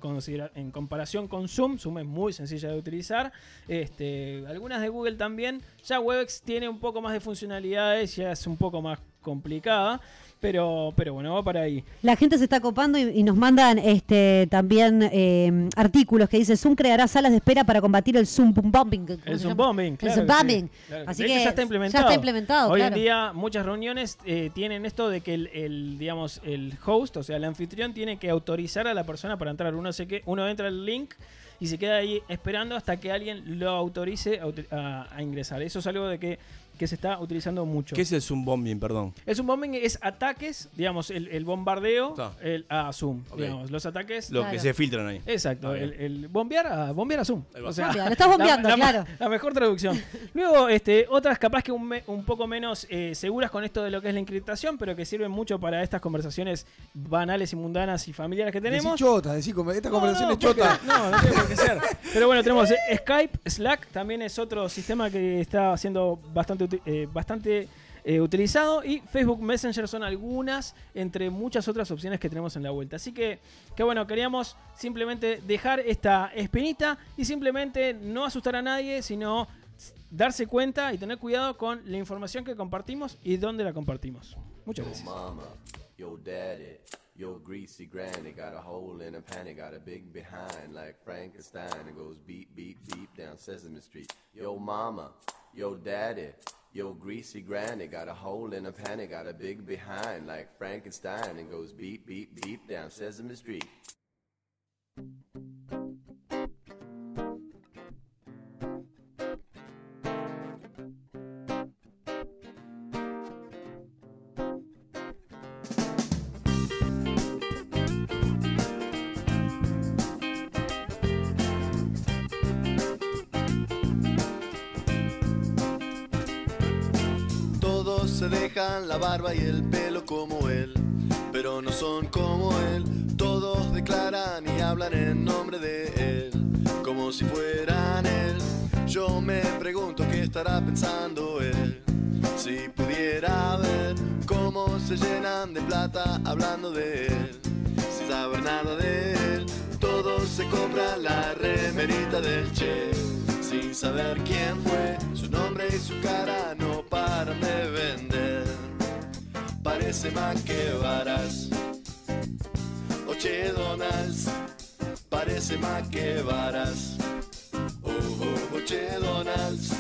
en comparación con Zoom, Zoom es muy sencilla de utilizar. Este, algunas de Google también. Ya Webex tiene un poco más de funcionalidades, ya es un poco más complicada. Pero, pero bueno, va para ahí. La gente se está copando y, y nos mandan este también eh, artículos que dice Zoom creará salas de espera para combatir el Zoom bombing. ¿cómo El Zoom bombing, El claro. Zoom que sí, bombing. claro. Así De que ya está implementado. Ya está implementado, Hoy claro. en día muchas reuniones eh, tienen esto de que el, el, digamos, el host, o sea, el anfitrión tiene que autorizar a la persona para entrar. Uno, se que, uno entra al link y se queda ahí esperando hasta que alguien lo autorice a- a ingresar. Eso es algo de que, que se está utilizando mucho. ¿Qué es el Zoom bombing, perdón? Es un bombing, es ataques, digamos, el, el bombardeo el, a Zoom. Digamos, los ataques. Lo que se filtran ahí. Exacto, el, el bombear a bombear a Zoom. O sea, Bombear, lo estás bombeando, la, la- claro. La mejor traducción. Luego, este, otras capaz que un, me- un poco menos eh, seguras con esto de lo que es la encriptación, pero que sirven mucho para estas conversaciones banales y mundanas y familiares que tenemos. Decí chota, decí, esta No, conversación no, es chota. No, no tiene por qué ser. Pero bueno, tenemos eh, Skype, Slack, también es otro sistema que está siendo bastante, uti- eh, bastante eh, utilizado. Y Facebook Messenger son algunas entre muchas otras opciones que tenemos en la vuelta. Así que, que bueno, queríamos simplemente dejar esta espinita y simplemente no asustar a nadie, sino darse cuenta y tener cuidado con la información que compartimos y dónde la compartimos. Muchas gracias. Yo greasy granny got a hole in a panty, got a big behind like Frankenstein. It goes beep beep beep down Sesame Street. Yo mama, yo daddy, yo greasy granny got a hole in a panty, got a big behind like Frankenstein. It goes beep beep beep down Sesame Street. Se dejan la barba y el pelo como él, pero no son como él. Todos declaran y hablan en nombre de él, como si fueran él. Yo me pregunto qué estará pensando él. Si pudiera ver cómo se llenan de plata hablando de él, sin saber nada de él. Todos se compran la remerita del Che, sin saber quién fue. Su nombre y su cara no paran de vender. Parece más que varas. Oche Donalds, parece más que varas. Oh, oh, Oche Donalds.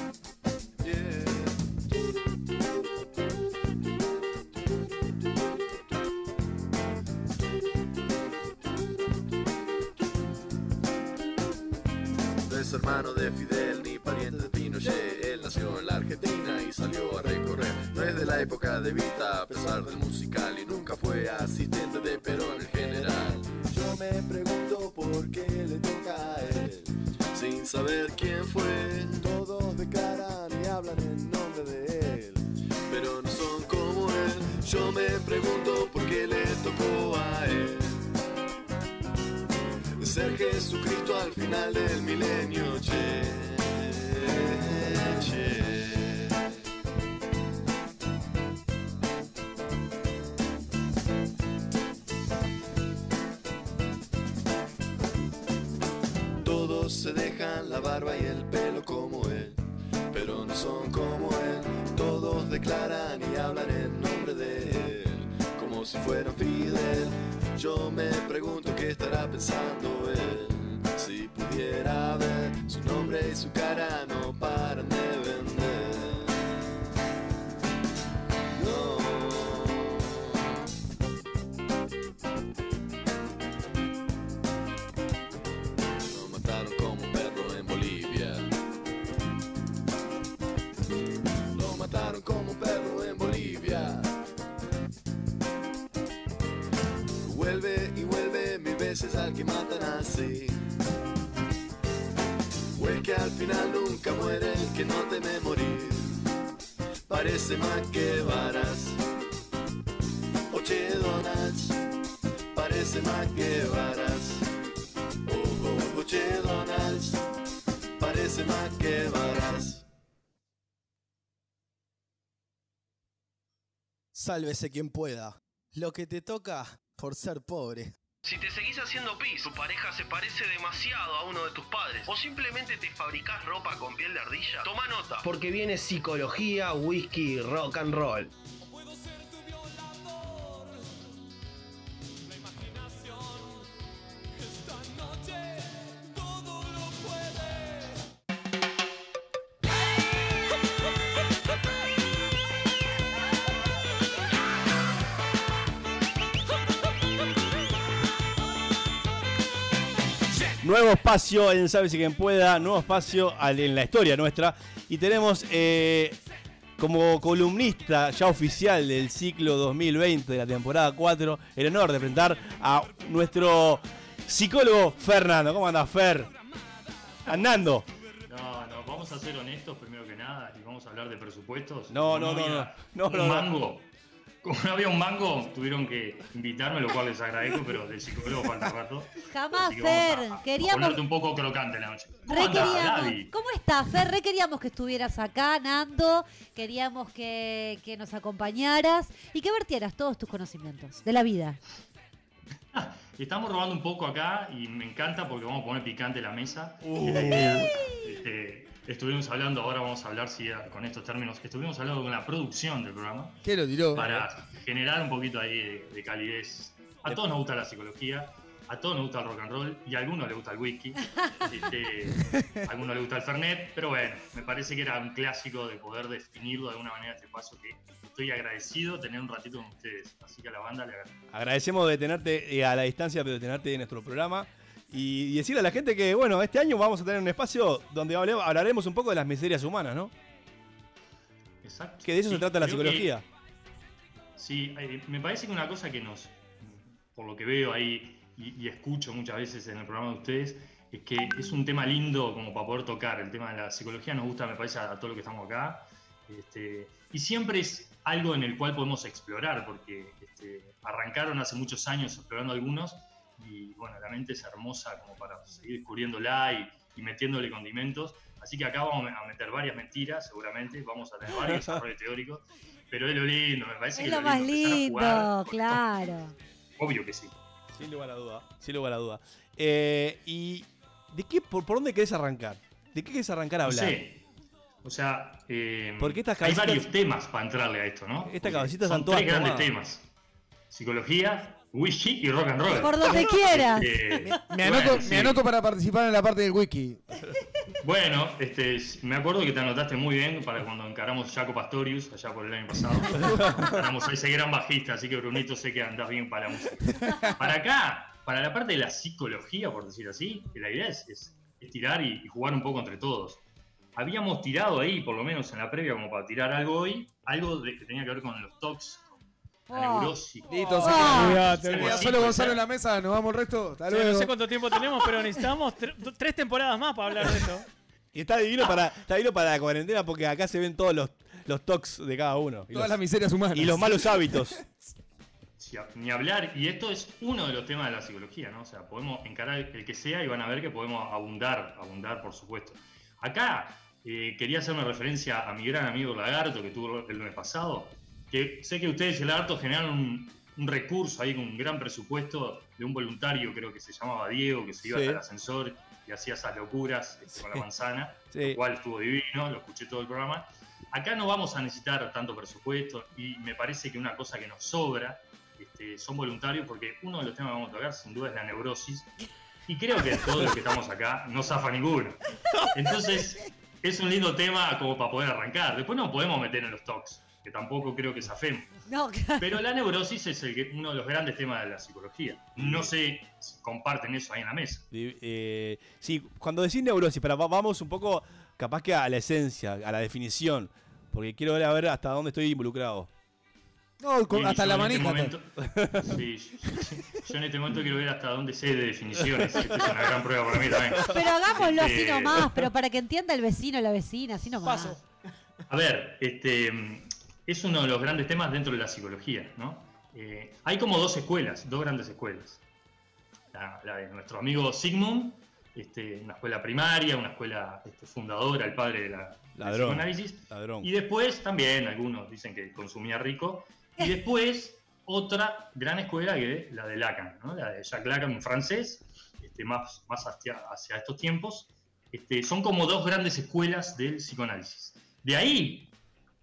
No es hermano de Fidel Y salió a recorrer. No es de la época de Vita, a pesar del musical, y nunca fue asistente de Perón en general. Yo me pregunto por qué le toca a él, sin saber quién fue. Todos declaran y hablan en nombre de él, pero no son como él. Yo me pregunto por qué le tocó a él ser Jesucristo al final del milenio, che. Son como él. Todos declaran y hablan en nombre de él, como si fueran Fidel. Yo me pregunto qué estará pensando él. Si pudiera ver su nombre y su cara no paran de vender. Veces al que matan así. O es que al final nunca muere el que no teme morir. parece más que varas. Oche Donalds, parece más que varas. Oh, oh, Oche Donalds, parece más que varas. Sálvese quien pueda. Lo que te toca por ser pobre. Si te seguís haciendo pis, tu pareja se parece demasiado a uno de tus padres, o simplemente te fabricás ropa con piel de ardilla, toma nota. Porque viene psicología, whisky, rock and roll. Nuevo espacio en Sálvese quien pueda, nuevo espacio en la historia nuestra. Y tenemos eh, como columnista ya oficial del ciclo 2020 de la temporada 4 el honor de presentar a nuestro psicólogo Fernando. ¿Cómo anda Fer? Andando. No, no, vamos a ser honestos primero que nada y vamos a hablar de presupuestos. No, no, no, no, no, un no, no. mango. Como no había un mango, tuvieron que invitarme, lo cual les agradezco, pero de psicólogo falta rato. Jamás, que Fer. a- a Queríamos. ponerte un poco crocante la noche. ¿Cómo Re andás? ¿Cómo estás, Fer? Re queríamos que estuvieras acá, Nando. Queríamos que, que nos acompañaras y que vertieras todos tus conocimientos de la vida. Estamos robando un poco acá y me encanta porque vamos a poner picante la mesa. Uh. Este, estuvimos hablando, ahora vamos a hablar sí, con estos términos, estuvimos hablando con la producción del programa. ¿Qué lo tiró? Para generar un poquito ahí de, de calidez. A todos nos gusta la psicología, a todos nos gusta el rock and roll y a algunos les gusta el whisky. Este, a algunos les gusta el fernet, pero bueno, me parece que era un clásico de poder definirlo de alguna manera este paso que estoy agradecido de tener un ratito con ustedes. Así que a la banda le agradezco. Agradecemos de tenerte eh, a la distancia, pero de tenerte en nuestro programa. Y, decirle a la gente que, bueno, este año vamos a tener un espacio donde hablaremos un poco de las miserias humanas, ¿no? Exacto. Que de eso Sí, se trata la que- psicología. Sí, eh, me parece que una cosa que nos, por lo que veo ahí y, y escucho muchas veces en el programa de ustedes, es que es un tema lindo como para poder tocar. El tema de la psicología nos gusta, me parece, a, a todo lo que estamos acá. Este, y siempre es algo en el cual podemos explorar, porque este, arrancaron hace muchos años explorando algunos, y bueno, la mente es hermosa como para seguir descubriéndola y, y metiéndole condimentos. Así que acá vamos a meter varias mentiras, seguramente, vamos a tener varios desarrollos teóricos, pero es lo lindo, me parece Es que lo más empezar a lindo, jugar, claro. Obvio que sí. Sin lugar a duda. Sin lugar a duda. Eh, ¿Y de qué, por, por dónde querés arrancar? ¿De qué querés arrancar a No hablar? sé. O sea, eh, Porque estas hay varios temas para entrarle a esto, ¿no? Estas cabecitas son todas tres grandes tomadas. temas. Psicología, whisky y rock and roll. Por donde quieras. Este, Me anoto, bueno, me sí. anoto para participar en la parte del wiki. Bueno, este, me acuerdo que te anotaste muy bien para cuando encaramos Jaco Pastorius allá por el año pasado. Encaramos a ese gran bajista, así que Brunito sé que andás bien para la música. Para acá, para la parte de la psicología, por decir así, que la idea es, es- es tirar y, y jugar un poco entre todos. Habíamos tirado ahí, por lo menos en la previa, como para tirar algo hoy, algo de- que tenía que ver con los talks, Oh. Listo, se Ah. queda. Olvídate, Se queda olvídate. solo Gonzalo en la mesa, nos vamos el resto. Hasta Sí, no luego. sé cuánto tiempo tenemos, pero necesitamos tre- tres temporadas más para hablar de esto. Y está divino, para, está divino para la cuarentena porque acá se ven todos los, los talks de cada uno. Y Todas los, las miserias humanas. y los malos hábitos. A- Ni hablar, y esto es uno de los temas de la psicología, ¿no? O sea, podemos encarar el que sea y van a ver que podemos abundar, abundar, por supuesto. Acá eh, quería hacerme referencia a mi gran amigo Lagarto que tuvo el lunes pasado, que sé que ustedes y el Lagarto generaron un, un recurso ahí con un gran presupuesto de un voluntario, creo que se llamaba Diego, que se iba Sí. hasta el ascensor y hacía esas locuras este, con la manzana, Sí. lo cual estuvo divino, lo escuché todo el programa. Acá no vamos a necesitar tanto presupuesto y me parece que una cosa que nos sobra este, son voluntarios porque uno de los temas que vamos a tocar sin duda es la neurosis y creo que todos los que estamos acá no zafa ninguno. Entonces es un lindo tema como para poder arrancar. Después nos podemos meter en los talks, que tampoco creo que zafemos. No, Pero la neurosis es el uno de los grandes temas de la psicología. No sé si comparten eso ahí en la mesa. Di- eh, sí, cuando decís neurosis, pero va- vamos un poco capaz que a la esencia, a la definición. Porque quiero ver a ver hasta dónde estoy involucrado. No, con- hasta la en este manija. momento- sí, sí, sí. yo en este momento quiero ver hasta dónde sé de definiciones. Esta es una gran prueba para mí también. Pero hagámoslo así Este, nomás, pero para que entienda el vecino o la vecina, así nomás. A ver, este, es uno de los grandes temas dentro de la psicología, ¿no? Eh, hay como dos escuelas, dos grandes escuelas. La, la de nuestro amigo Sigmund, este, una escuela primaria, una escuela este, fundadora, el padre de la Ladrón. psicoanálisis. Ladrón. Y después también algunos dicen que consumía rico. Y después otra gran escuela que es la de Lacan, ¿no? la de Jacques Lacan, un francés, este, más, más hacia, hacia estos tiempos. Este, son como dos grandes escuelas del psicoanálisis. De ahí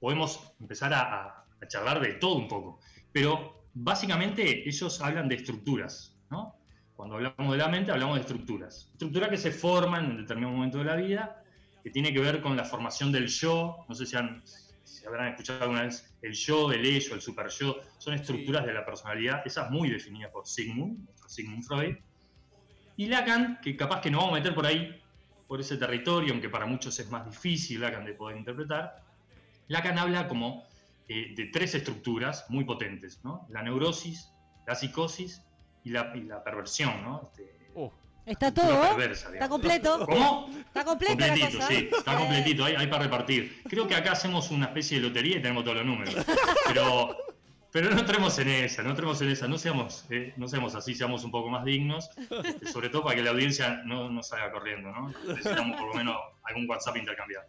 podemos empezar a, a- charlar de todo un poco. Pero básicamente ellos hablan de estructuras, ¿no? Cuando hablamos de la mente, hablamos de estructuras. Estructuras que se forman en determinado momento de la vida, que tiene que ver con la formación del yo. No sé si, han, si habrán escuchado alguna vez el yo, el ello, el super yo. Son estructuras de la personalidad, esas muy definidas por Sigmund, nuestro Sigmund Freud. Y Lacan, que capaz que nos vamos a meter por ahí, por ese territorio, aunque para muchos es más difícil Lacan de poder interpretar. Lacan habla como eh, de tres estructuras muy potentes, ¿no? La neurosis, la psicosis y la, y la perversión, ¿no? Este, Está Cultura todo. perversa, Está completo. ¿Cómo? Está completa la completito, cosa. sí, está completito, hay, hay para repartir. Creo que acá hacemos una especie de lotería y tenemos todos los números. Pero, pero no entremos en esa, no entremos en esa, no seamos, eh, no seamos así, seamos un poco más dignos, este, sobre todo para que la audiencia no, no salga corriendo, ¿no? Necesitamos por lo menos algún WhatsApp intercambiado.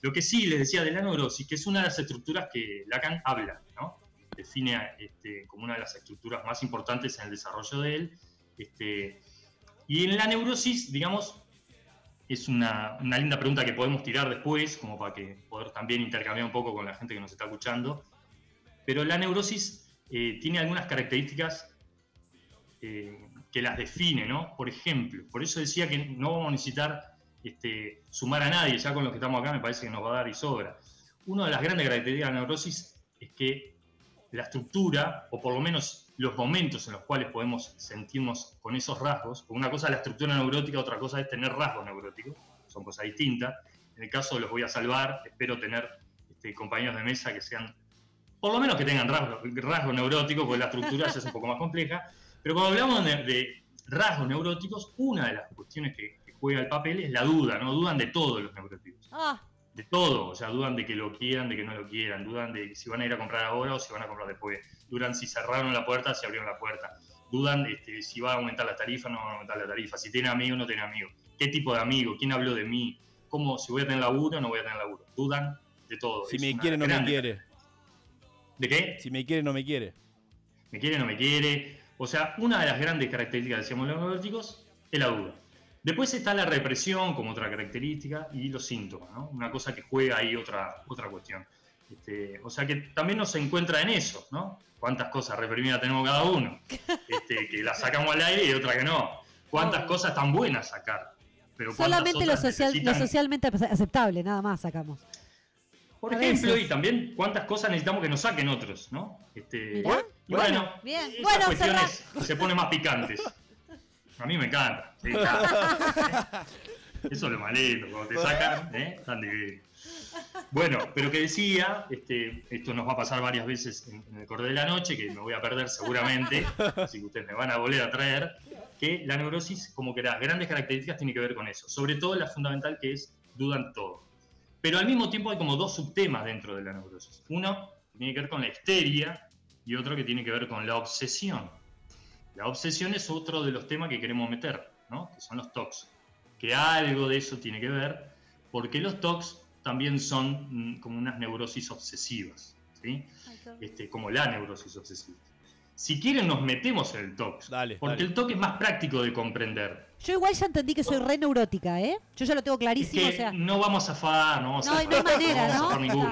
Lo que sí les decía de la neurosis, que es una de las estructuras que Lacan habla, ¿no? Define este, como una de las estructuras más importantes en el desarrollo de él. Este, y en la neurosis, digamos, es una, una linda pregunta que podemos tirar después, como para que poder también intercambiar un poco con la gente que nos está escuchando. Pero la neurosis eh, tiene algunas características eh, que las define, ¿no? Por ejemplo, por eso decía que no vamos a necesitar este, sumar a nadie, ya con los que estamos acá me parece que nos va a dar y sobra. Una de las grandes características de la neurosis es que la estructura, o por lo menos los momentos en los cuales podemos sentirnos con esos rasgos, una cosa es la estructura neurótica, otra cosa es tener rasgos neuróticos, son cosas distintas. En el caso los voy a salvar, espero tener este, compañeros de mesa que sean, por lo menos que tengan rasgos, rasgos neuróticos, porque la estructura ya es un poco más compleja. Pero cuando hablamos de, de rasgos neuróticos, una de las cuestiones que, que juega el papel es la duda, ¿no? Dudan de todos los neuróticos. Ah, de todo, o sea, dudan de que lo quieran, de que no lo quieran, dudan de si van a ir a comprar ahora o si van a comprar después, dudan si cerraron la puerta, si abrieron la puerta, dudan este, si va a aumentar la tarifa o no va a aumentar la tarifa, si tiene amigos o no tiene amigos, qué tipo de amigo, quién habló de mí, cómo, si voy a tener laburo o no voy a tener laburo, dudan de todo. Si Es me quiere, no me quiere. ¿De qué? Si me quiere, no me quiere. me quiere o no me quiere. O sea, una de las grandes características, decíamos, de los neuróticos es la duda. Después está la represión como otra característica y los síntomas, ¿no? Una cosa que juega ahí otra, otra cuestión. Este, o sea que también nos encuentra en eso, ¿no? Cuántas cosas reprimidas tenemos cada uno, este, que las sacamos al aire y otras que no. Cuántas cosas tan buenas sacar. Pero solamente lo, social, lo socialmente aceptable, nada más sacamos. Por a ejemplo, veces. y también cuántas cosas necesitamos que nos saquen otros, ¿no? Este, bueno, Bien, esas bueno, cuestiones se ponen más picantes. A mí me encanta. sí. Eso es lo malito, cuando te sacan, ¿eh? Tan divino. Bueno, pero que decía, este, esto nos va a pasar varias veces en, en el corte de la noche, que me voy a perder seguramente, así que ustedes me van a volver a traer, que la neurosis, como que las grandes características tiene que ver con eso. Sobre todo la fundamental que es dudan todo. Pero al mismo tiempo hay como dos subtemas dentro de la neurosis. Uno tiene que ver con la histeria y otro que tiene que ver con la obsesión. La obsesión es otro de los temas que queremos meter, ¿no? que son los TOCs. Que algo de eso tiene que ver, porque los TOCs también son mm, como unas neurosis obsesivas, ¿sí? este, como la neurosis obsesiva. Si quieren nos metemos en el TOC, porque dale. el TOC es más práctico de comprender. Yo igual ya entendí que soy re neurótica, ¿eh? Yo ya lo tengo Es clarísimo, que o sea. no vamos a zafar, no vamos No, a y no hay manera, vamos ¿no? zafar ninguno.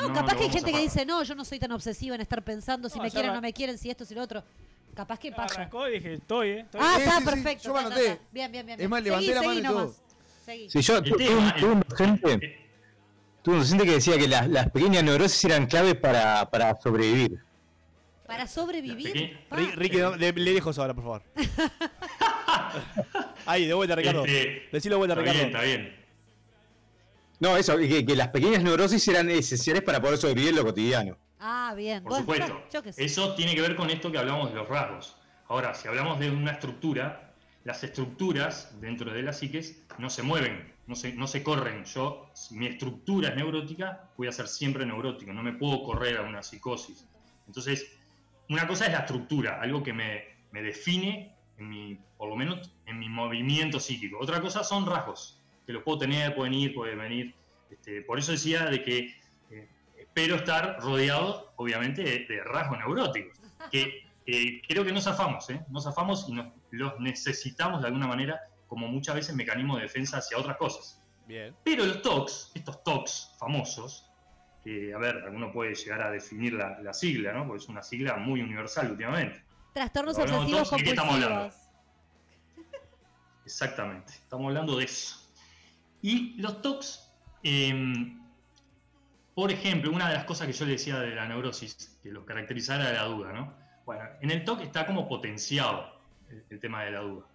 No, No, capaz no que hay vamos gente que dice, no, yo no soy tan obsesiva en estar pensando si No, me quieren o no me quieren, si esto, si lo otro. Capaz que pasa. Arrancó y dije, estoy, ¿eh? Estoy. Ah, Sí, está, sí, sí, perfecto. yo me anoté. Bien, bien, bien. Es más, levanté Seguí, la mano seguí y todo. nomás. Seguí. Sí, yo tuve un, tuve un docente, tuve un docente que decía que las, las pequeñas neurosis eran clave para, para sobrevivir. Para sobrevivir. Ricky, no, le, le dejo eso ahora, por favor. Ahí, de vuelta, Ricardo. Este, Decilo de vuelta, Está Ricardo. bien, está bien. No, eso, que, que las pequeñas neurosis eran esenciales para poder sobrevivir en lo cotidiano. Ah, bien. Por supuesto. Eso tiene que ver con esto que hablamos de los rasgos. Ahora, si hablamos de una estructura, las estructuras dentro de las psiques no se mueven, no se, no se corren. Yo, si mi estructura es neurótica, voy a ser siempre neurótico, no me puedo correr a una psicosis. Entonces, una cosa es la estructura, algo que me, me define, en mi, por lo menos en mi movimiento psíquico. Otra cosa son rasgos, que los puedo tener, pueden ir, pueden venir. Este, por eso decía de que eh, espero estar rodeado, obviamente, de, de rasgos neuróticos, que eh, creo que no zafamos, ¿eh? no zafamos y nos, los necesitamos de alguna manera como muchas veces mecanismo de defensa hacia otras cosas. Bien. Pero los TOCs, estos TOCs famosos, que, a ver, alguno puede llegar a definir la, la sigla, ¿no? Porque es una sigla muy universal últimamente. Trastornos hablamos de obsesivos TOCs, ¿de qué estamos hablando? compulsivos. Exactamente, estamos hablando de eso. Y los TOCs, eh, por ejemplo, una de las cosas que yo le decía de la neurosis, que los caracterizara era la duda, ¿no? Bueno, en el TOC está como potenciado el, el tema de la duda.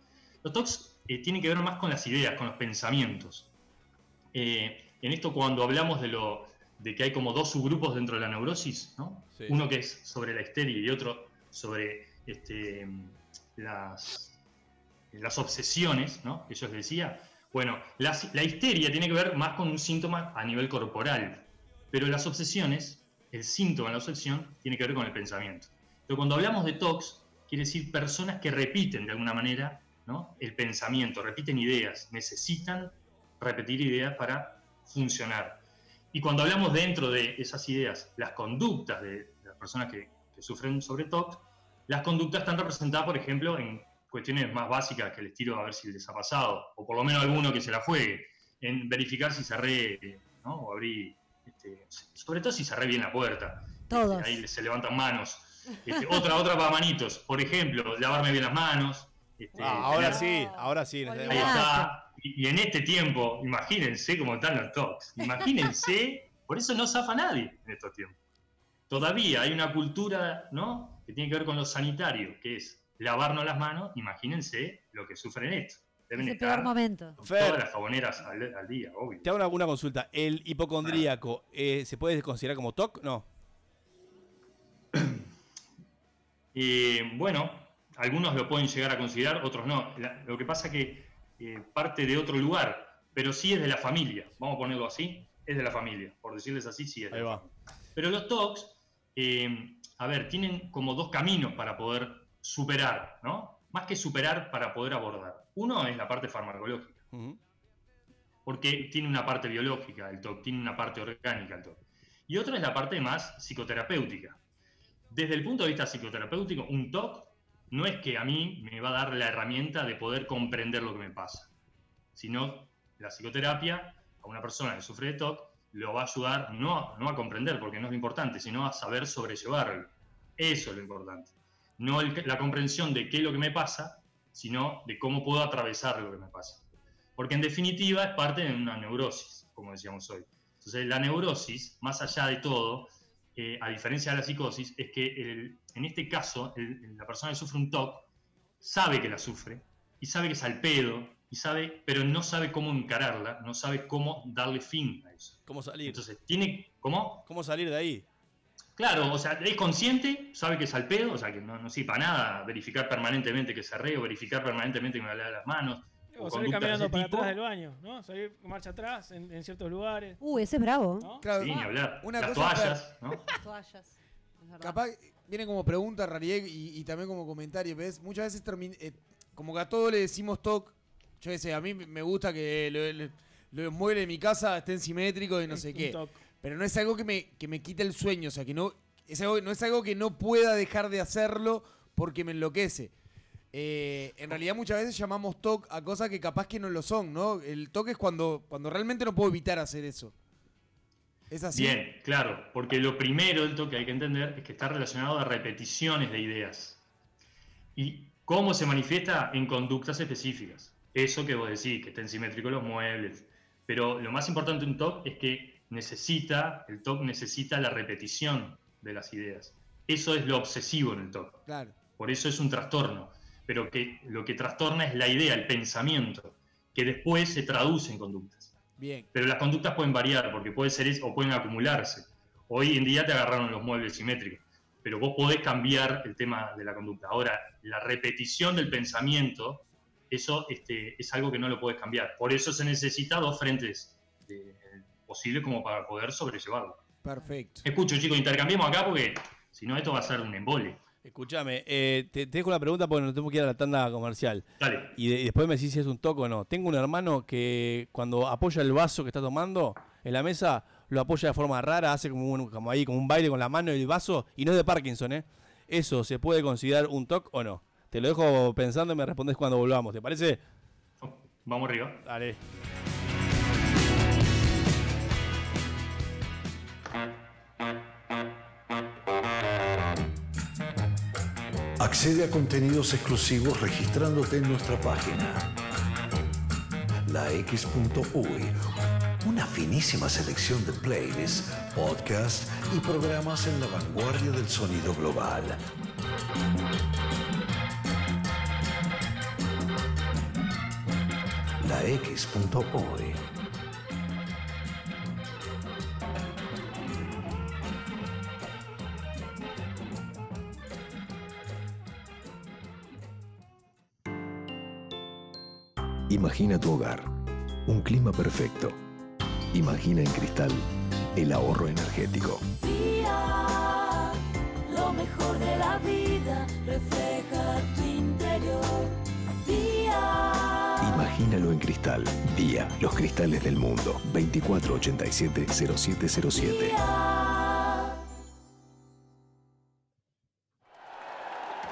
Los TOCs eh, tienen que ver más con las ideas, con los pensamientos. Eh, en esto cuando hablamos de, lo, de que hay como dos subgrupos dentro de la neurosis, ¿no? Sí. Uno que es sobre la histeria y otro sobre este, las, obsesiones, ¿no? Que yo les decía. Bueno, la, histeria tiene que ver más con un síntoma a nivel corporal, pero las obsesiones, el síntoma de la obsesión, tiene que ver con el pensamiento. Pero cuando hablamos de TOCs, quiere decir personas que repiten de alguna manera ¿no? el pensamiento, repiten ideas, necesitan repetir ideas para funcionar. Y cuando hablamos dentro de esas ideas, las conductas de las personas que, que sufren sobre TOC, las conductas están representadas, por ejemplo, en cuestiones más básicas que les tiro a ver si les ha pasado, o por lo menos alguno que se la juegue, en verificar si cerré, ¿no? o abrí, este, sobre todo si cerré bien la puerta. Todos. Ahí se levantan manos. Este, otra, otra para manitos. Por ejemplo, lavarme bien las manos. este, Ah, ahora tener- sí, ahora sí. Ahí está. Y, y en este tiempo, imagínense cómo están los talks. Imagínense, por eso no zafa nadie en estos tiempos. Todavía hay una cultura, ¿no? Que tiene que ver con lo sanitario, que es lavarnos las manos. Imagínense lo que sufren esto. Deben Es el peor momento. con Fer. todas las jaboneras al, al día, obvio. Te hago una, una consulta. ¿El hipocondríaco eh, se puede considerar como TOC? No. Eh, bueno, algunos lo pueden llegar a considerar, otros no. La- lo que pasa que eh, parte de otro lugar, pero sí es de la familia. Vamos a ponerlo así, es de la familia. Por decirles así, sí es de Ahí va. Pero los TOCs, eh, a ver, tienen como dos caminos para poder superar, ¿no? Más que superar, para poder abordar. Uno es la parte farmacológica, Ujú. porque tiene una parte biológica el TOC, tiene una parte orgánica el TOC. Y otra es la parte más psicoterapéutica. Desde el punto de vista psicoterapéutico, un TOC no es que a mí me va a dar la herramienta de poder comprender lo que me pasa, sino la psicoterapia a una persona que sufre de TOC lo va a ayudar no no a comprender, porque no es lo importante, sino a saber sobrellevarlo. Eso es lo importante. No la comprensión de qué es lo que me pasa, sino de cómo puedo atravesar lo que me pasa. Porque en definitiva es parte de una neurosis, como decíamos hoy. Entonces la neurosis, más allá de todo, eh, a diferencia de la psicosis, es que en este caso la persona que sufre un TOC sabe que la sufre y sabe que es al pedo, y sabe, pero no sabe cómo encararla, no sabe cómo darle fin a eso. ¿Cómo salir? Entonces, tiene. ¿Cómo? ¿Cómo salir de ahí? Claro, o sea, es consciente, sabe que es al pedo, o sea, que no, no sirve para nada verificar permanentemente que se re o verificar permanentemente que me lava las manos. O o salir de caminando para tipo. atrás del baño, ¿no? Salir marcha atrás en, en ciertos lugares. Uh, ese es bravo. ¿no? Claro, Sí, ni hablar. Una Las cosa, toallas, ¿no? Toallas. es verdad. Capaz viene como pregunta realidad y, y también como comentario, ¿ves? Muchas veces termin- eh, como que a todos le decimos TOC, yo qué sé, a mí me gusta que lo- lo- los muebles de mi casa estén simétricos y no sé qué. toc. Pero no es algo que me, que me quite el sueño, o sea, que no es, algo, no es algo que no pueda dejar de hacerlo porque me enloquece. Eh, en realidad muchas veces llamamos TOC a cosas que capaz que no lo son, ¿no? El TOC es cuando, cuando realmente no puedo evitar hacer eso. ¿Es así? Bien, claro, porque lo primero del que hay que entender es que está relacionado a repeticiones de ideas. ¿Y cómo se manifiesta? En conductas específicas. Eso que vos decís, que estén simétricos los muebles. Pero lo más importante de un TOC es que necesita, el TOC necesita la repetición de las ideas. Eso es lo obsesivo en el TOC. Claro. Por eso es un trastorno. Pero que lo que trastorna es la idea, el pensamiento, que después se traduce en conductas. Bien. Pero las conductas pueden variar, porque puede ser eso, o pueden acumularse. Hoy en día te agarraron los muebles simétricos, pero vos podés cambiar el tema de la conducta. Ahora, la repetición del pensamiento, eso este, es algo que no lo puedes cambiar. Por eso se necesita dos frentes eh, posibles como para poder sobrellevarlo. Perfecto. Escucho, chicos, intercambiemos acá porque si no, esto va a ser un embole. Escúchame, eh, te, te dejo la pregunta porque no tengo que ir a la tanda comercial. Dale. Y, de- y después me decís si es un toque o no. Tengo un hermano que cuando apoya el vaso que está tomando en la mesa, lo apoya de forma rara, hace como, un, como ahí, como un baile con la mano y el vaso, y no es de Parkinson, ¿eh? ¿Eso se puede considerar un toque o no? Te lo dejo pensando y me respondes cuando volvamos, ¿te parece? Vamos arriba. Dale. Accede a contenidos exclusivos registrándote en nuestra página. lax.uy. Una finísima selección de playlists, podcasts y programas en la vanguardia del sonido global. lax.uy. Imagina tu hogar, un clima perfecto. Imagina en cristal el ahorro energético. Día, lo mejor de la vida refleja tu interior. Día, Imagínalo en cristal. Día, los cristales del mundo. 2487-0707.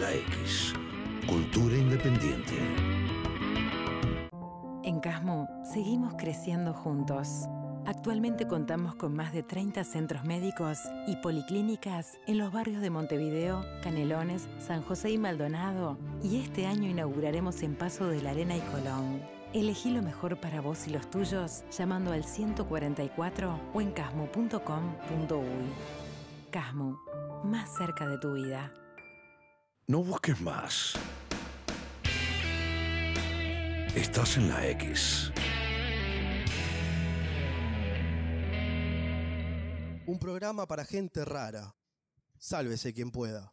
La X. Cultura independiente. En Casmo seguimos creciendo juntos. Actualmente contamos con más de 30 centros médicos y policlínicas en los barrios de Montevideo, Canelones, San José y Maldonado. Y este año inauguraremos en Paso de la Arena y Colón. Elegí lo mejor para vos y los tuyos llamando al 144 o en casmo.com.uy. Casmo, más cerca de tu vida. No busques más. Estás en la X. Un programa para gente rara. Sálvese quien pueda.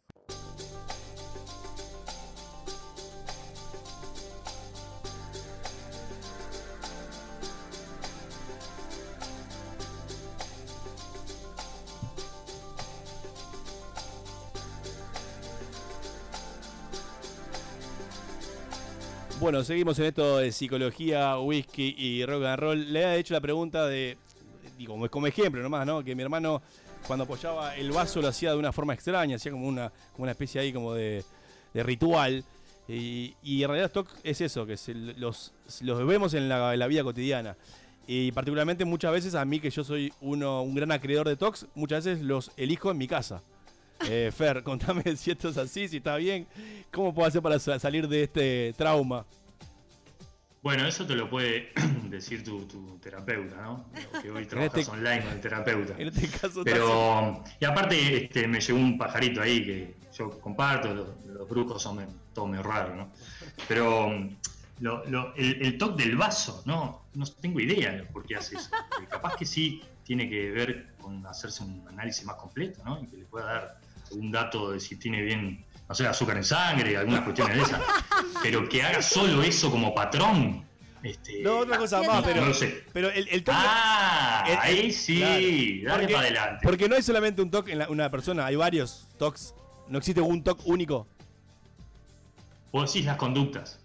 Bueno, seguimos en esto de psicología, whisky y rock and roll. Le he hecho la pregunta de, digo, como- ejemplo nomás, ¿no? Que mi hermano cuando apoyaba el vaso lo hacía de una forma extraña, hacía como una, como una especie ahí como de, ritual. Y, y en realidad stock es eso, que se- los, vemos en la, en la vida cotidiana. Y particularmente muchas veces a mí, que yo soy uno, un gran acreedor de tox, muchas veces los elijo en mi casa. Eh, Fer, contame si esto es así, si está bien. ¿Cómo puedo hacer para sa- salir de este trauma? Bueno, eso te lo puede decir tu, tu terapeuta, ¿no? Que hoy trabajas este- online con el terapeuta. En este caso Pero, y aparte, este, me llegó un pajarito ahí que yo comparto, los, los brujos son todo medio raro, ¿no? Pero lo- lo- el, el toque del vaso, ¿no? No tengo idea de por qué hace eso. Capaz que sí tiene que ver con hacerse un análisis más completo, ¿no? Y que le pueda dar un dato de si tiene bien, no sé, azúcar en sangre, algunas cuestiones de esas. Pero que haga solo eso como patrón. Este, No, otra cosa más, pero, no lo sé. pero el, el toque. Ah, el- el- ahí sí, dale porque, para adelante. Porque no hay solamente un toque en la- una persona, hay varios toques. No existe un toque único. Vos decís las conductas.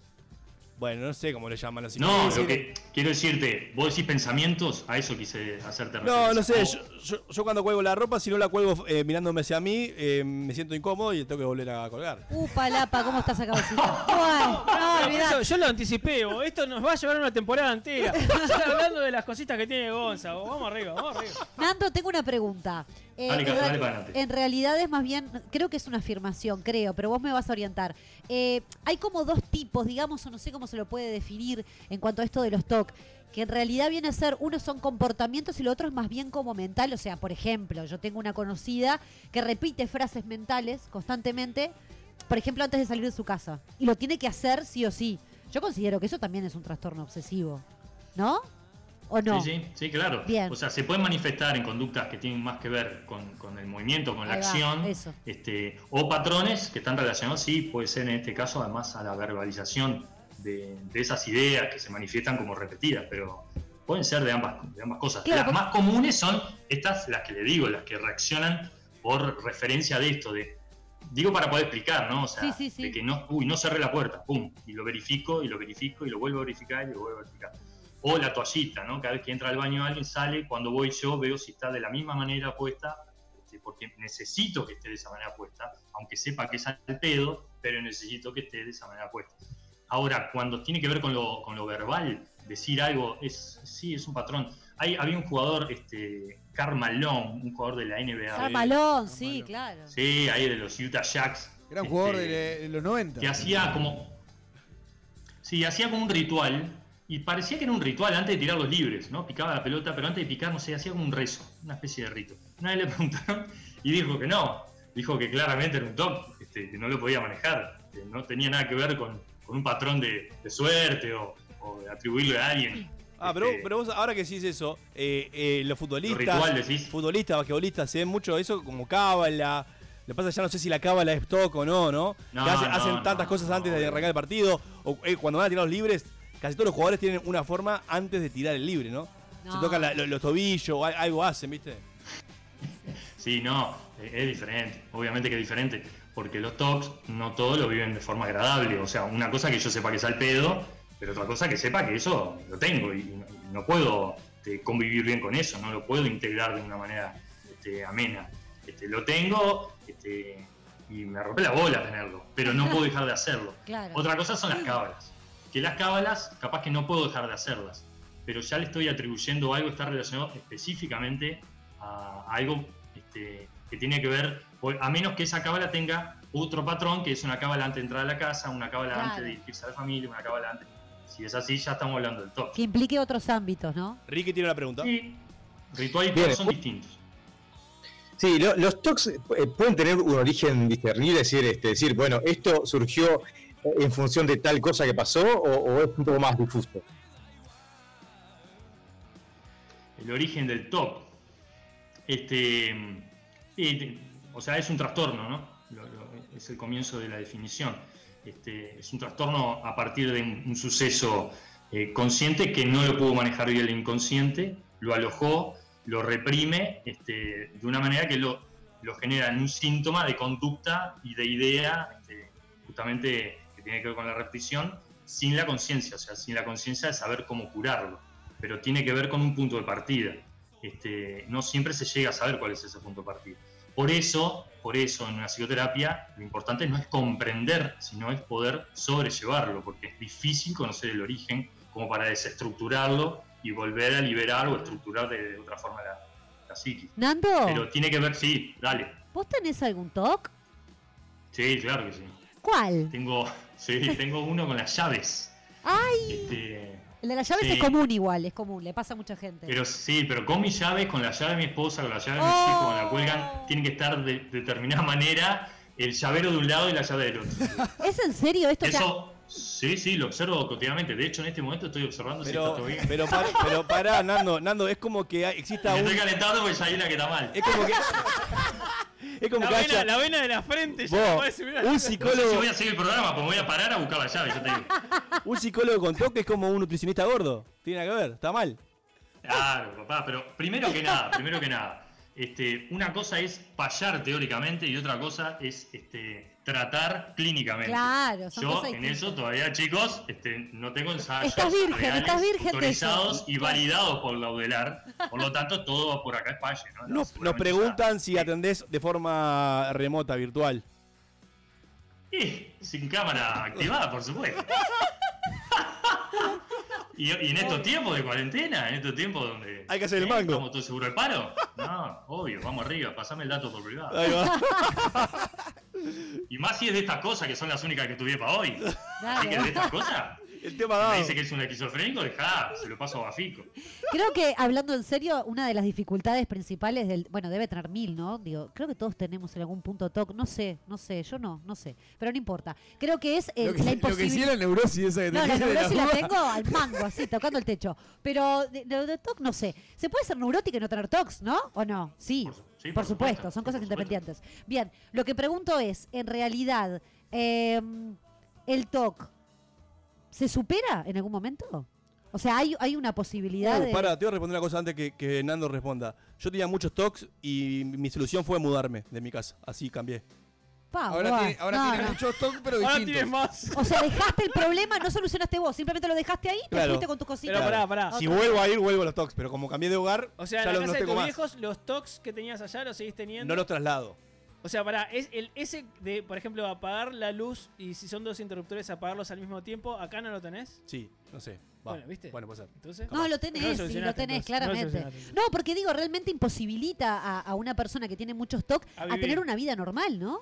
Bueno, no sé cómo le llaman así. No, lo que quiero decirte, vos decís pensamientos, a eso quise hacerte No, referencia. no sé. O- Yo, yo- yo cuando cuelgo la ropa, si no la cuelgo eh, mirándome hacia mí, eh, me siento incómodo y tengo que volver a colgar. Uh, palapa, ¿cómo está esa cabecita? Bueno, no. Eso yo lo anticipé, vos. esto nos va a llevar una temporada entera. Hablando de las cositas que tiene Gonza, vos. vamos arriba, vamos arriba. Nando, tengo una pregunta. Eh, Dale, en, dale real- para adelante. en realidad es más bien, creo que es una afirmación, creo, pero vos me vas a orientar. Eh, hay como dos tipos, digamos, o no sé cómo se lo puede definir en cuanto a esto de los TOC, que en realidad viene a ser, uno son comportamientos y lo otro es más bien como mental. O sea, por ejemplo, yo tengo una conocida que repite frases mentales constantemente, por ejemplo, antes de salir de su casa. Y lo tiene que hacer sí o sí. Yo considero que eso también es un trastorno obsesivo, ¿no? ¿O no? Sí, sí, sí, claro. Bien. O sea, se pueden manifestar en conductas que tienen más que ver con, con el movimiento, con la va, acción, eso. este, o patrones que están relacionados, sí, puede ser en este caso además a la verbalización de, de esas ideas que se manifiestan como repetidas, pero pueden ser de ambas, de ambas cosas. Claro, las porque- más comunes son estas, las que le digo, las que reaccionan por referencia de esto, de digo para poder explicar, ¿no? O sea, Sí, sí, sí. de que no, uy, no cerré la puerta, pum, y lo verifico, y lo verifico, y lo vuelvo a verificar, y lo vuelvo a verificar. O la toallita, ¿no? Cada vez que entra al baño alguien sale, cuando voy yo veo si está de la misma manera puesta, este, porque necesito que esté de esa manera puesta, aunque sepa que es al pedo, pero necesito que esté de esa manera puesta. Ahora, cuando tiene que ver con lo, con lo verbal, decir algo, es sí, es un patrón. Hay, había un jugador, este, Karl Malone, un jugador de la NBA. Carmalón, sí, claro. Sí, ahí de los Utah Jacks. Gran jugador este, de, de los 90. que hacía como. Sí, hacía como un ritual. Y parecía que era un ritual antes de tirar los libres, ¿no? Picaba la pelota, pero antes de picar, no sé, hacía como un rezo, una especie de rito. Una vez le preguntaron y dijo que no. Dijo que claramente era un top, este, que no lo podía manejar, que no tenía nada que ver con, con un patrón de, de suerte o, o de atribuirle a alguien. Ah, pero, Este, pero vos ahora que decís eso, eh, eh, los futbolistas, ritual, decís. futbolistas, basquetbolistas, se ven mucho eso como cábala. Le pasa ya no sé si la cábala es toco o no, ¿no? No, que hacen, no, hacen no, tantas cosas antes de arrancar el partido. O eh, cuando van a tirar los libres, casi todos los jugadores tienen una forma antes de tirar el libre, ¿no? Se tocan la- lo- los tobillos algo hacen, ¿viste? Sí, no, es diferente, obviamente que es diferente, porque los talks no todos lo viven de forma agradable, o sea, una cosa que yo sepa que es al pedo, pero otra cosa que sepa que eso lo tengo y no, y no puedo este, convivir bien con eso, no lo puedo integrar de una manera este, amena. Este, lo tengo este, y me rompe la bola tenerlo, pero no puedo dejar de hacerlo. Claro. Otra cosa son las cábalas, que las cábalas capaz que no puedo dejar de hacerlas, pero ya le estoy atribuyendo algo que está relacionado específicamente a algo este, que tiene que ver, a menos que esa cábala tenga otro patrón, que es una cábala antes de entrar a la casa, una cábala Claro. antes de dirigirse a la familia, una cábala antes. Si es así, ya estamos hablando del top. Que implique otros ámbitos, ¿no? Ricky tiene una pregunta. Sí. Ritual y Bien. Son distintos. Sí, lo- los TOCs eh, pueden tener un origen discernible, es decir, este, decir, bueno, esto surgió en función de tal cosa que pasó o, es un poco más difuso. el origen del TOC. Este, eh, o sea, es un trastorno, ¿no? Es el comienzo de la definición. Este, es un trastorno a partir de un, un suceso eh, consciente que no lo pudo manejar bien el inconsciente, lo alojó, lo reprime este, de una manera que lo, lo genera en un síntoma de conducta y de idea, este, justamente que tiene que ver con la repetición, sin la conciencia, o sea, sin la conciencia de saber cómo curarlo pero tiene que ver con un punto de partida. Este, no siempre se llega a saber cuál es ese punto de partida. Por eso, por eso en una psicoterapia lo importante no es comprender, sino es poder sobrellevarlo, porque es difícil conocer el origen como para desestructurarlo y volver a liberar o estructurar de, de otra forma la, la psiquis. Nando, Pero tiene que ver, sí, dale. ¿vos tenés algún TOC? Sí, claro que sí. ¿Cuál? Tengo, sí, tengo uno con las llaves. Ay, Este, el de las llaves sí. es común igual, es común, le pasa a mucha gente. Pero sí, pero con mis llaves, con la llave de mi esposa, con la llave de mis Oh. hijos, con la cuelgan, tienen que estar de, de determinada manera el llavero de un lado y la llave del otro. ¿Es en serio esto? Eso, sí, sí, lo observo cotidianamente. De hecho, en este momento estoy observando si Pero, está todo bien. pero, par- pero pará, Nando, Nando, es como que exista Me un. estoy calentando porque ya hay una que está mal. Es como que. Es como La que vena, haya. la vena de la frente ya no un No sé si psicólogo, voy a seguir el programa, pues me voy a parar a buscar la llave, ya te digo. un psicólogo con toque es como un nutricionista gordo. Tiene nada que ver, está mal. Claro, papá, pero primero que nada, primero que nada, este, una cosa es payar teóricamente y otra cosa es este, tratar clínicamente. Claro, son Yo cosas en eso todavía, chicos, este, no tengo ensayos Estás virgen, reales, estás virgen autorizados y validados por Laudelar. Por lo tanto, todo por acá es paye, ¿no? Nos, nos preguntan si atendés de forma remota, virtual. Y sin cámara activada, por supuesto. Y, y en estos tiempos de cuarentena, en estos tiempos donde. Hay que hacer el ¿eh? mango. ¿Estamos todos seguros del paro? No, obvio, vamos arriba, pasame el dato por privado. Ahí va. Y más si es de estas cosas que son las únicas que tuve para hoy. Así que de estas cosas. El tema Me dado. dice que es un esquizofrénico, dejá, se lo paso a Bafico. Creo que, hablando en serio, una de las dificultades principales del. Bueno, debe tener mil, ¿no? Digo, creo que todos tenemos en algún punto TOC. No sé, no sé, yo no, no sé. Pero no importa. Creo que es eh, Lo que, la lo que sí imposibilidad. era neurosis esa que No, la la neurosis la tengo al mango, así, tocando el techo. Pero de, de- de TOC no sé. ¿Se puede ser neurótica y no tener TOCs, no? ¿O no? Sí, sí, por, por supuesto, supuesto, son cosas por supuesto. independientes. Bien, lo que pregunto es, en realidad, eh, ¿el TOC se supera en algún momento? O sea, ¿hay, hay una posibilidad Uh, de... Para, te voy a responder una cosa antes que, que Nando responda. Yo tenía muchos talks y mi solución fue mudarme de mi casa. Así cambié. Pa, Ahora guau. tiene, ahora No, tiene no. muchos TOC, pero Ahora distintos. tienes más. O sea, dejaste el problema, no solucionaste vos, simplemente lo dejaste ahí, te Claro. fuiste con tu cosita. Pero pará, pará. Si vuelvo a ir, vuelvo a los talks. Pero como cambié de hogar, O sea, ya en la los no de tengo tus más. viejos, los tocs que tenías allá los seguís teniendo. No los traslado. O sea, para es el ese de, por ejemplo, apagar la luz y si son dos interruptores apagarlos al mismo tiempo, acá no lo tenés. Sí, no sé. Va. Bueno, ¿viste? Bueno, puede ser. Entonces, No, lo tenés, No lo sí, lo tenés, entonces. No lo claramente. No, porque digo, realmente imposibilita a, a una persona que tiene muchos TOC A tener una vida normal, ¿no?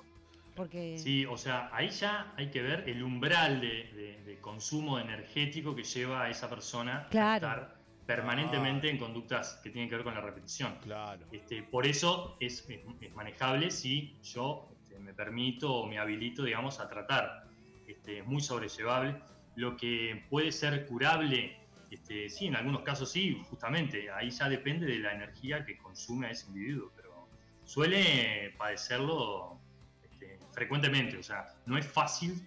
Porque... Sí, o sea, ahí ya hay que ver el umbral de, de- de consumo energético que lleva a esa persona Claro. a estar permanentemente en conductas que tienen que ver con la repetición. Claro. Este, por eso es, es- es manejable si yo este, me permito o me habilito, digamos, a tratar. Este, es muy sobrellevable. Lo que puede ser curable, este, sí, en algunos casos sí, justamente. Ahí ya depende de la energía que consume a ese individuo, pero suele padecerlo este, frecuentemente. O sea, no es fácil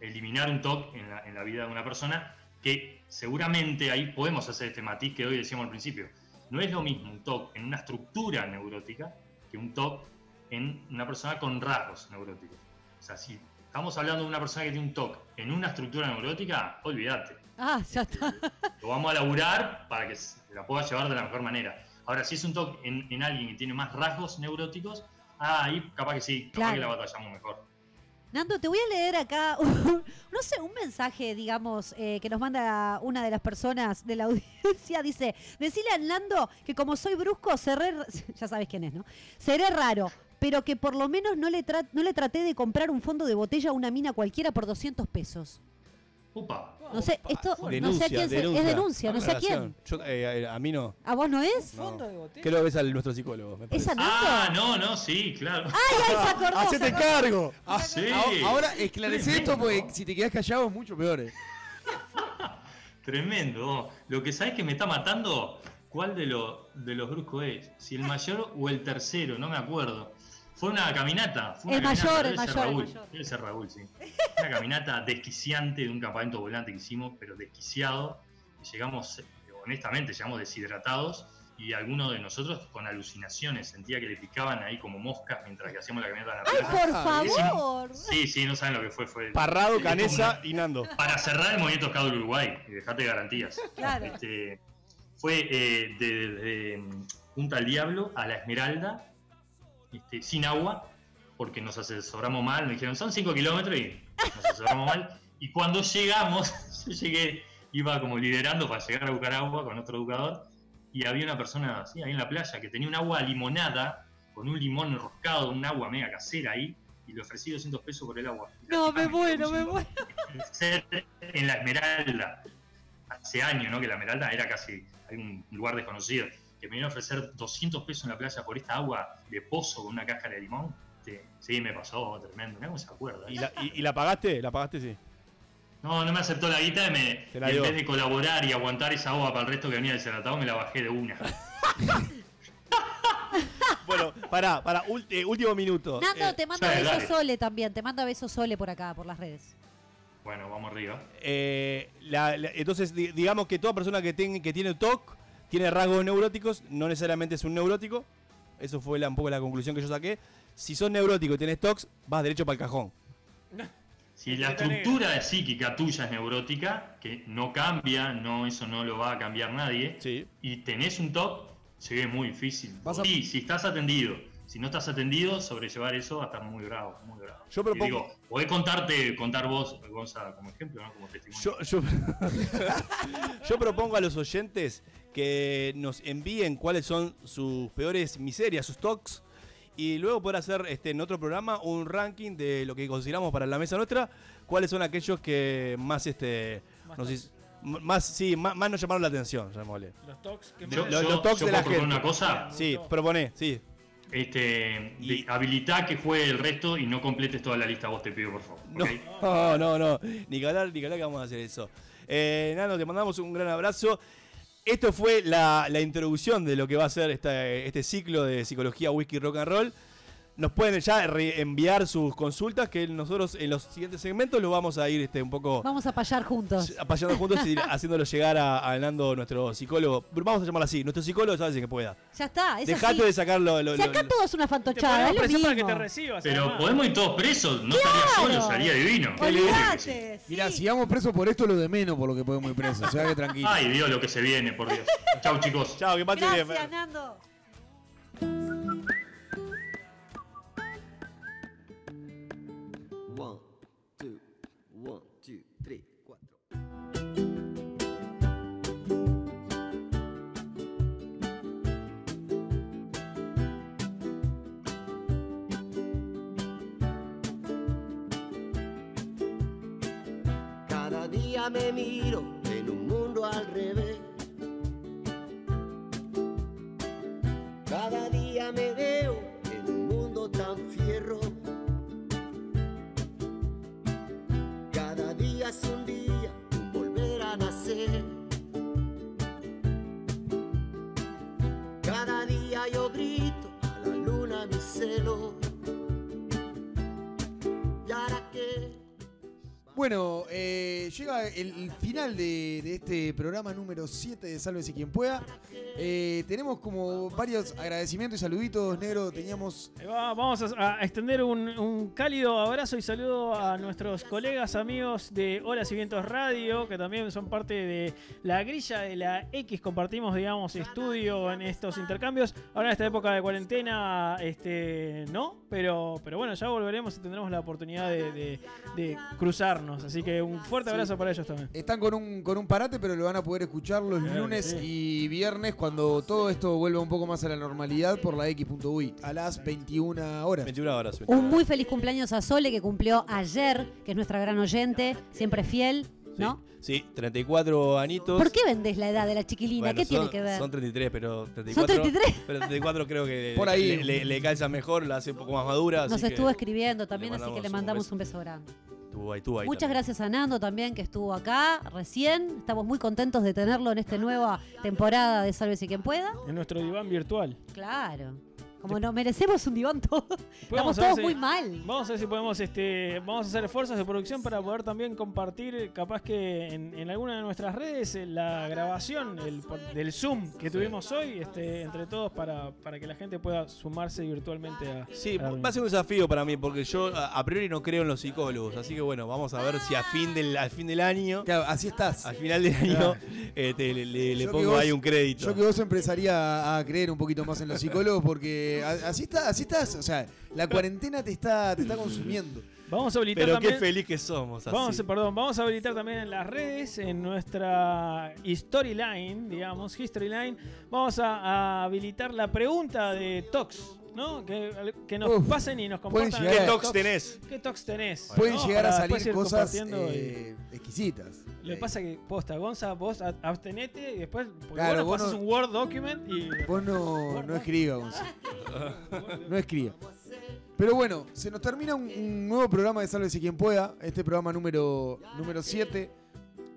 eliminar un TOC en la, en la vida de una persona que seguramente ahí podemos hacer este matiz que hoy decíamos al principio. No es lo mismo un TOC en una estructura neurótica que un TOC en una persona con rasgos neuróticos. O sea, si estamos hablando de una persona que tiene un TOC en una estructura neurótica, olvídate. Ah, ya está. Lo vamos a laburar para que la pueda llevar de la mejor manera. Ahora, si es un TOC en, en alguien que tiene más rasgos neuróticos, ah, ahí capaz que sí, capaz Claro. que la batallamos mejor. Nando, te voy a leer acá, un- no sé, un mensaje, digamos, eh, que nos manda una de las personas de la audiencia. Dice, decile a Nando que como soy brusco, seré, ya sabes quién es, ¿no? Seré raro, pero que por lo menos no le, no le traté de comprar un fondo de botella a una mina cualquiera por 200 pesos. Upa. No sé, esto, no sé a Denuncia, quién se- denuncia. es denuncia, no sé a quién. Yo, eh, eh, a mí no. ¿A vos no es? No. Creo que es al nuestro psicólogo. me ¿Es a? Ah, no, no, sí, claro. ¡Ay, ay, se acordó! Hacete se acordó. cargo. Ah, Sí. a- Ahora esclarece esto Tremendo. porque si te quedas callado es mucho peor. eh. Tremendo. Lo que sabes que me está matando, ¿cuál de, lo- de los bruscos es? Si el mayor o el tercero, no me acuerdo. Fue una caminata. Fue una El mayor, caminata, el debe ser mayor, el Raúl, mayor. Debe ser Raúl, sí. Una caminata desquiciante de un campamento volante que hicimos, pero desquiciado. Y llegamos, eh, honestamente, llegamos deshidratados y algunos de nosotros con alucinaciones. Sentía que le picaban ahí como moscas mientras que hacíamos la caminata la ¡Ay, playa. por favor! Sí, sí, no saben lo que fue. fue Parrado, Canesa una- y Nando. para cerrar el movimiento Scout del Uruguay y dejate garantías. Claro. Este, fue eh, de- desde mm, Punta al Diablo a La Esmeralda, este, sin agua, porque nos asesoramos mal. Me dijeron, son 5 kilómetros y nos asesoramos mal. Y cuando llegamos, yo llegué, iba como liderando para llegar a buscar agua con otro educador. Y había una persona así, ahí en la playa, que tenía un agua limonada, con un limón enroscado, un agua mega casera ahí. Y le ofrecí 200 pesos por el agua. No, me muero, me muero. en la Esmeralda hace años, ¿no? Que la Esmeralda era casi hay un lugar desconocido. Que me vino a ofrecer 200 pesos en la playa por esta agua de pozo con una cáscara de limón. Sí, me pasó, tremendo. Mirá cómo se acuerda. ¿Y la, y, y la pagaste? ¿La pagaste? Sí. No, no me aceptó la guita y, me, Te la y en vez de colaborar y aguantar esa agua para el resto que venía deshidratado, me la bajé de una. Bueno, pará, pará, eh, último minuto. Nando, Eh, te manda besos dale. Sole también, te manda besos Sole por acá, por las redes. Bueno, vamos arriba. eh, la- la- entonces, di- digamos que toda persona que, ten- que tiene TOC tiene rasgos neuróticos, no necesariamente es un neurótico. Eso fue la- un poco la conclusión que yo saqué. Si sos neurótico y tenés TOC, vas derecho para el cajón. Si la estructura psíquica tuya es neurótica, que no cambia, no, eso no lo va a cambiar nadie, y tenés un TOC, se ve muy difícil. A- Sí, si estás atendido, si no estás atendido, sobrellevar eso va a estar muy bravo, muy bravo. Yo Y propongo- digo, podés contarte, contar vos, Gonza, como ejemplo, ¿no? Como testimonio. Yo, yo- yo propongo a los oyentes que nos envíen cuáles son sus peores miserias, sus tocs, y luego poder hacer este, en otro programa un ranking de lo que consideramos para la mesa nuestra, cuáles son aquellos que más, este, nos hiz- m- más, sí, más, más nos llamaron la atención, llamémosle. Los talks que Yo- más- Los, yo- los tocs yo de la gente. una cosa. Sí, propone, sí. Este, de- habilitá que juegue el resto y no completes toda la lista, vos te pido, por favor. No, no, no, no. Ni que hablar, ni que hablar que vamos a hacer eso. Eh, Nano, te mandamos un gran abrazo. Esto fue la, introducción de lo que va a ser esta- este ciclo de psicología, whisky, rock and roll. Nos pueden ya re- enviar sus consultas que nosotros en los siguientes segmentos los vamos a ir este, un poco Vamos a payar juntos. apasionando juntos y haciéndolo llegar a, a Nando, nuestro psicólogo. Vamos a llamarlo así, nuestro psicólogo sabe que pueda. Ya está. Es Dejate así. de sacar lo, lo- Si acá lo- todo es una fantochada, es lo presión para que mismo. te recibas. Pero además. podemos ir todos presos, no estaría solo, sería divino. Olvídate. Mirá, si vamos presos por esto, lo de menos por lo que podemos ir presos. O sea que tranquilo. Ay, Dios, lo que se viene, por Dios. Chau, chicos. Chao, que pase bien. Gracias, Nando. Me miro en un mundo al revés. Cada día me veo en un mundo tan fierro. Cada día es un día, un volver a nacer. Cada día yo grito a la luna mi celo. Bueno, eh, llega el, final de, este programa número 7 de Sálvese quien pueda. Eh, tenemos como varios agradecimientos y saluditos, negro. Teníamos. Va- Vamos a, extender un, cálido abrazo y saludo a nuestros colegas, amigos de Olas y Vientos Radio, que también son parte de la grilla de la X. Compartimos, digamos, estudio en estos intercambios. Ahora en esta época de cuarentena, este, no, pero, pero bueno, ya volveremos y tendremos la oportunidad de, de- de cruzarnos. Así que un fuerte abrazo para ellos también. Están con un, con un parate, pero lo van a poder escuchar los Claro lunes sí. y viernes cuando todo esto vuelva un poco más a la normalidad por la X.UI a las 21 horas. 21 horas. Un muy feliz cumpleaños a Sole que cumplió ayer, que es nuestra gran oyente, siempre fiel, ¿no? Sí, 34 anitos. ¿Por qué vendés la edad de la chiquilina? Bueno, ¿Qué tiene son- que ver? Son 33, pero 34. 33? Pero 34 creo que Por ahí. Le, le- le calza mejor, la hace un poco más madura. Nos así que estuvo escribiendo también, así que mandamos le un mandamos beso. un beso grande. Estuvo ahí, estuvo ahí Muchas también. gracias a Nando también que estuvo acá recién. Estamos muy contentos de tenerlo en esta nueva temporada de Sálvese quien pueda. En nuestro diván virtual. Claro. Como nos merecemos un diván todos. Estamos Vamos a ver todos si- muy mal. Vamos a ver si podemos, este, vamos a hacer esfuerzos de producción para poder también compartir, capaz que en, en alguna de nuestras redes, eh, la grabación el por- del Zoom que tuvimos hoy, este, entre todos, para, para que la gente pueda sumarse virtualmente a. Sí, a va a ser un desafío para mí, porque yo a, a priori no creo en los psicólogos. Así que bueno, vamos a ver si a fin del, al fin del año. Claro, así estás. Al final del año Claro. eh, te- le, pongo vos- ahí un crédito. Yo que vos empezaría a creer un poquito más en los psicólogos porque a- así está, así estás. O sea, la cuarentena te está, te está consumiendo. Vamos a habilitar Pero también. qué feliz que somos. Así. Vamos, perdón, vamos a habilitar también en las redes, en nuestra storyline, digamos, history line, vamos a, a habilitar la pregunta de Tox, ¿no? Que, que nos Uf, pasen y nos compartan. ¿Qué tox tenés? ¿Qué Tox tenés? Pueden ¿no? llegar a salir cosas y- eh, exquisitas. Lo que pasa que, posta, Gonza, vos abstenete y después, Claro, vos vos nos pasás no- un Word document y... Vos no, no escribas, Gonzalo. No escriba. Pero bueno, se nos termina un, un nuevo programa de Sálvese quien pueda, este programa número 7.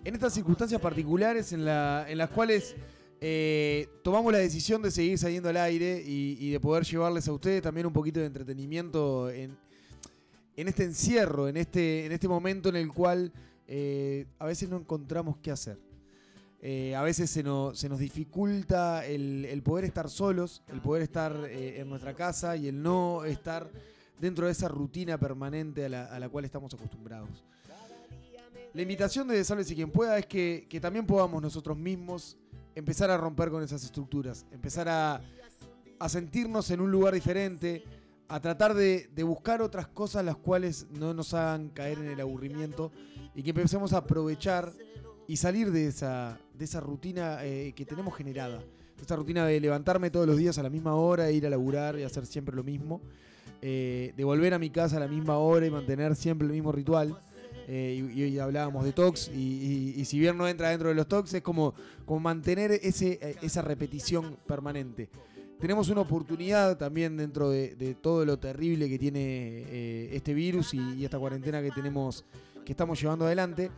en estas circunstancias particulares en, la- en las cuales eh, tomamos la decisión de seguir saliendo al aire y, de poder llevarles a ustedes también un poquito de entretenimiento en, en este encierro, en este, en este momento en el cual eh, a veces no encontramos qué hacer. Eh, a veces se nos, se nos dificulta el, el poder estar solos, el poder estar en nuestra casa y el no estar dentro de esa rutina permanente a la, a la cual estamos acostumbrados. La invitación de Sálvese quien pueda es que, que también podamos nosotros mismos empezar a romper con esas estructuras, empezar a, a sentirnos en un lugar diferente, a tratar de, de buscar otras cosas las cuales no nos hagan caer en el aburrimiento y que empecemos a aprovechar y salir de esa, de esa rutina eh, que tenemos generada. Esta rutina de levantarme todos los días a la misma hora, ir a laburar y hacer siempre lo mismo. eh, de volver a mi casa a la misma hora y mantener siempre el mismo ritual. Eh, y, y hablábamos de tox y, si bien no entra dentro de los tox es como, como mantener ese, eh, esa repetición permanente. Tenemos una oportunidad también dentro de, todo lo terrible que tiene eh, este virus y, esta cuarentena que tenemos, que estamos llevando adelante.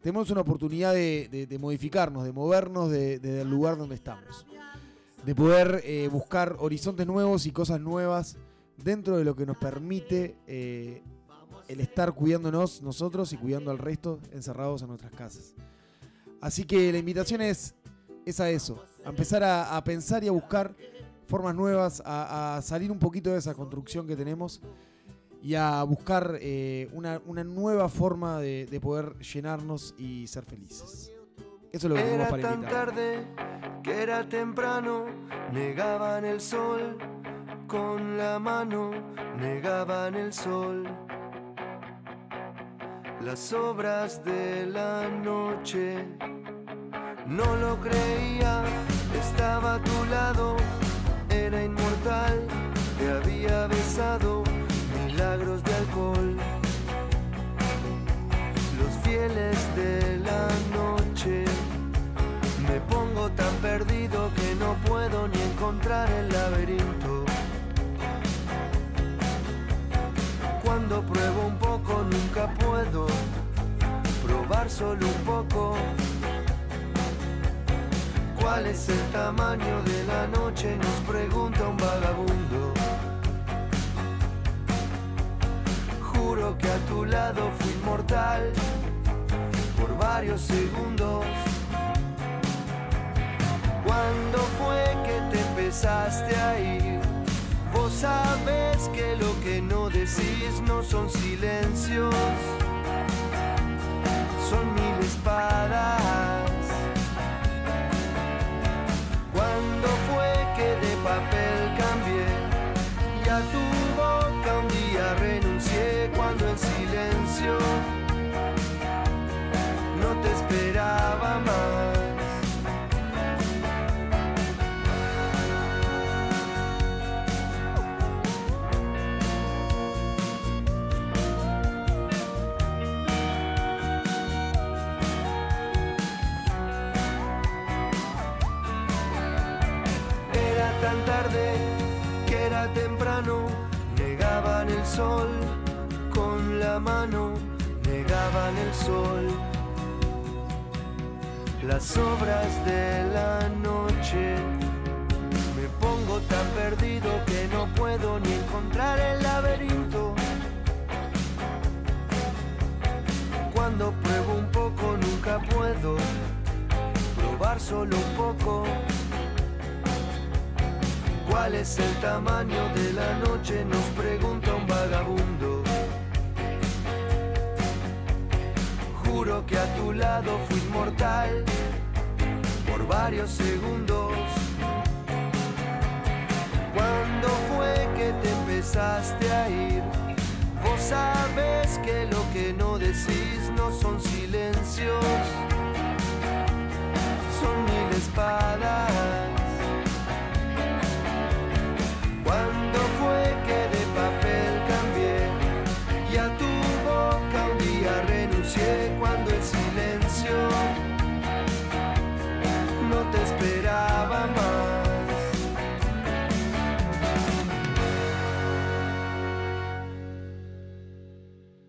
Tenemos una oportunidad de, modificarnos, de movernos de- desde el lugar donde estamos. De poder buscar horizontes nuevos y cosas nuevas dentro de lo que nos permite el estar cuidándonos nosotros y cuidando al resto encerrados en nuestras casas. Así que la invitación es, es a eso, a empezar a, a pensar y a buscar formas nuevas, a, a salir un poquito de esa construcción que tenemos y a buscar eh, una, una nueva forma de, de poder llenarnos y ser felices. Eso es lo que tenemos Era para tan tarde que era temprano, negaban el sol con la mano, negaban el sol. Las obras de la noche, no lo creía, estaba a tu lado, era inmortal, te había besado, milagros de alcohol. Los fieles de la noche. Me pongo tan perdido que no puedo ni encontrar el solo un poco. ¿Cuál es el tamaño de la noche? Nos pregunta un vagabundo. Juro que a tu lado fui inmortal por varios segundos. ¿Cuándo fue que te empezaste a ir? Vos sabes que lo que no decís no son silencios, ¿Cuándo fue que de papel temprano, negaban el sol con la mano, negaban el sol. Las obras de la noche, me pongo tan perdido que no puedo ni encontrar el laberinto. Cuando pruebo un poco nunca puedo probar solo un poco. ¿Cuál es el tamaño de la noche? Nos pregunta un vagabundo. Juro que a tu lado fui inmortal por varios segundos. ¿Cuándo fue que te empezaste a ir? Vos sabes que lo que no decís no son silencios, son mil espadas.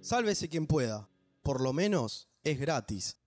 Sálvese quien pueda. Por lo menos es gratis.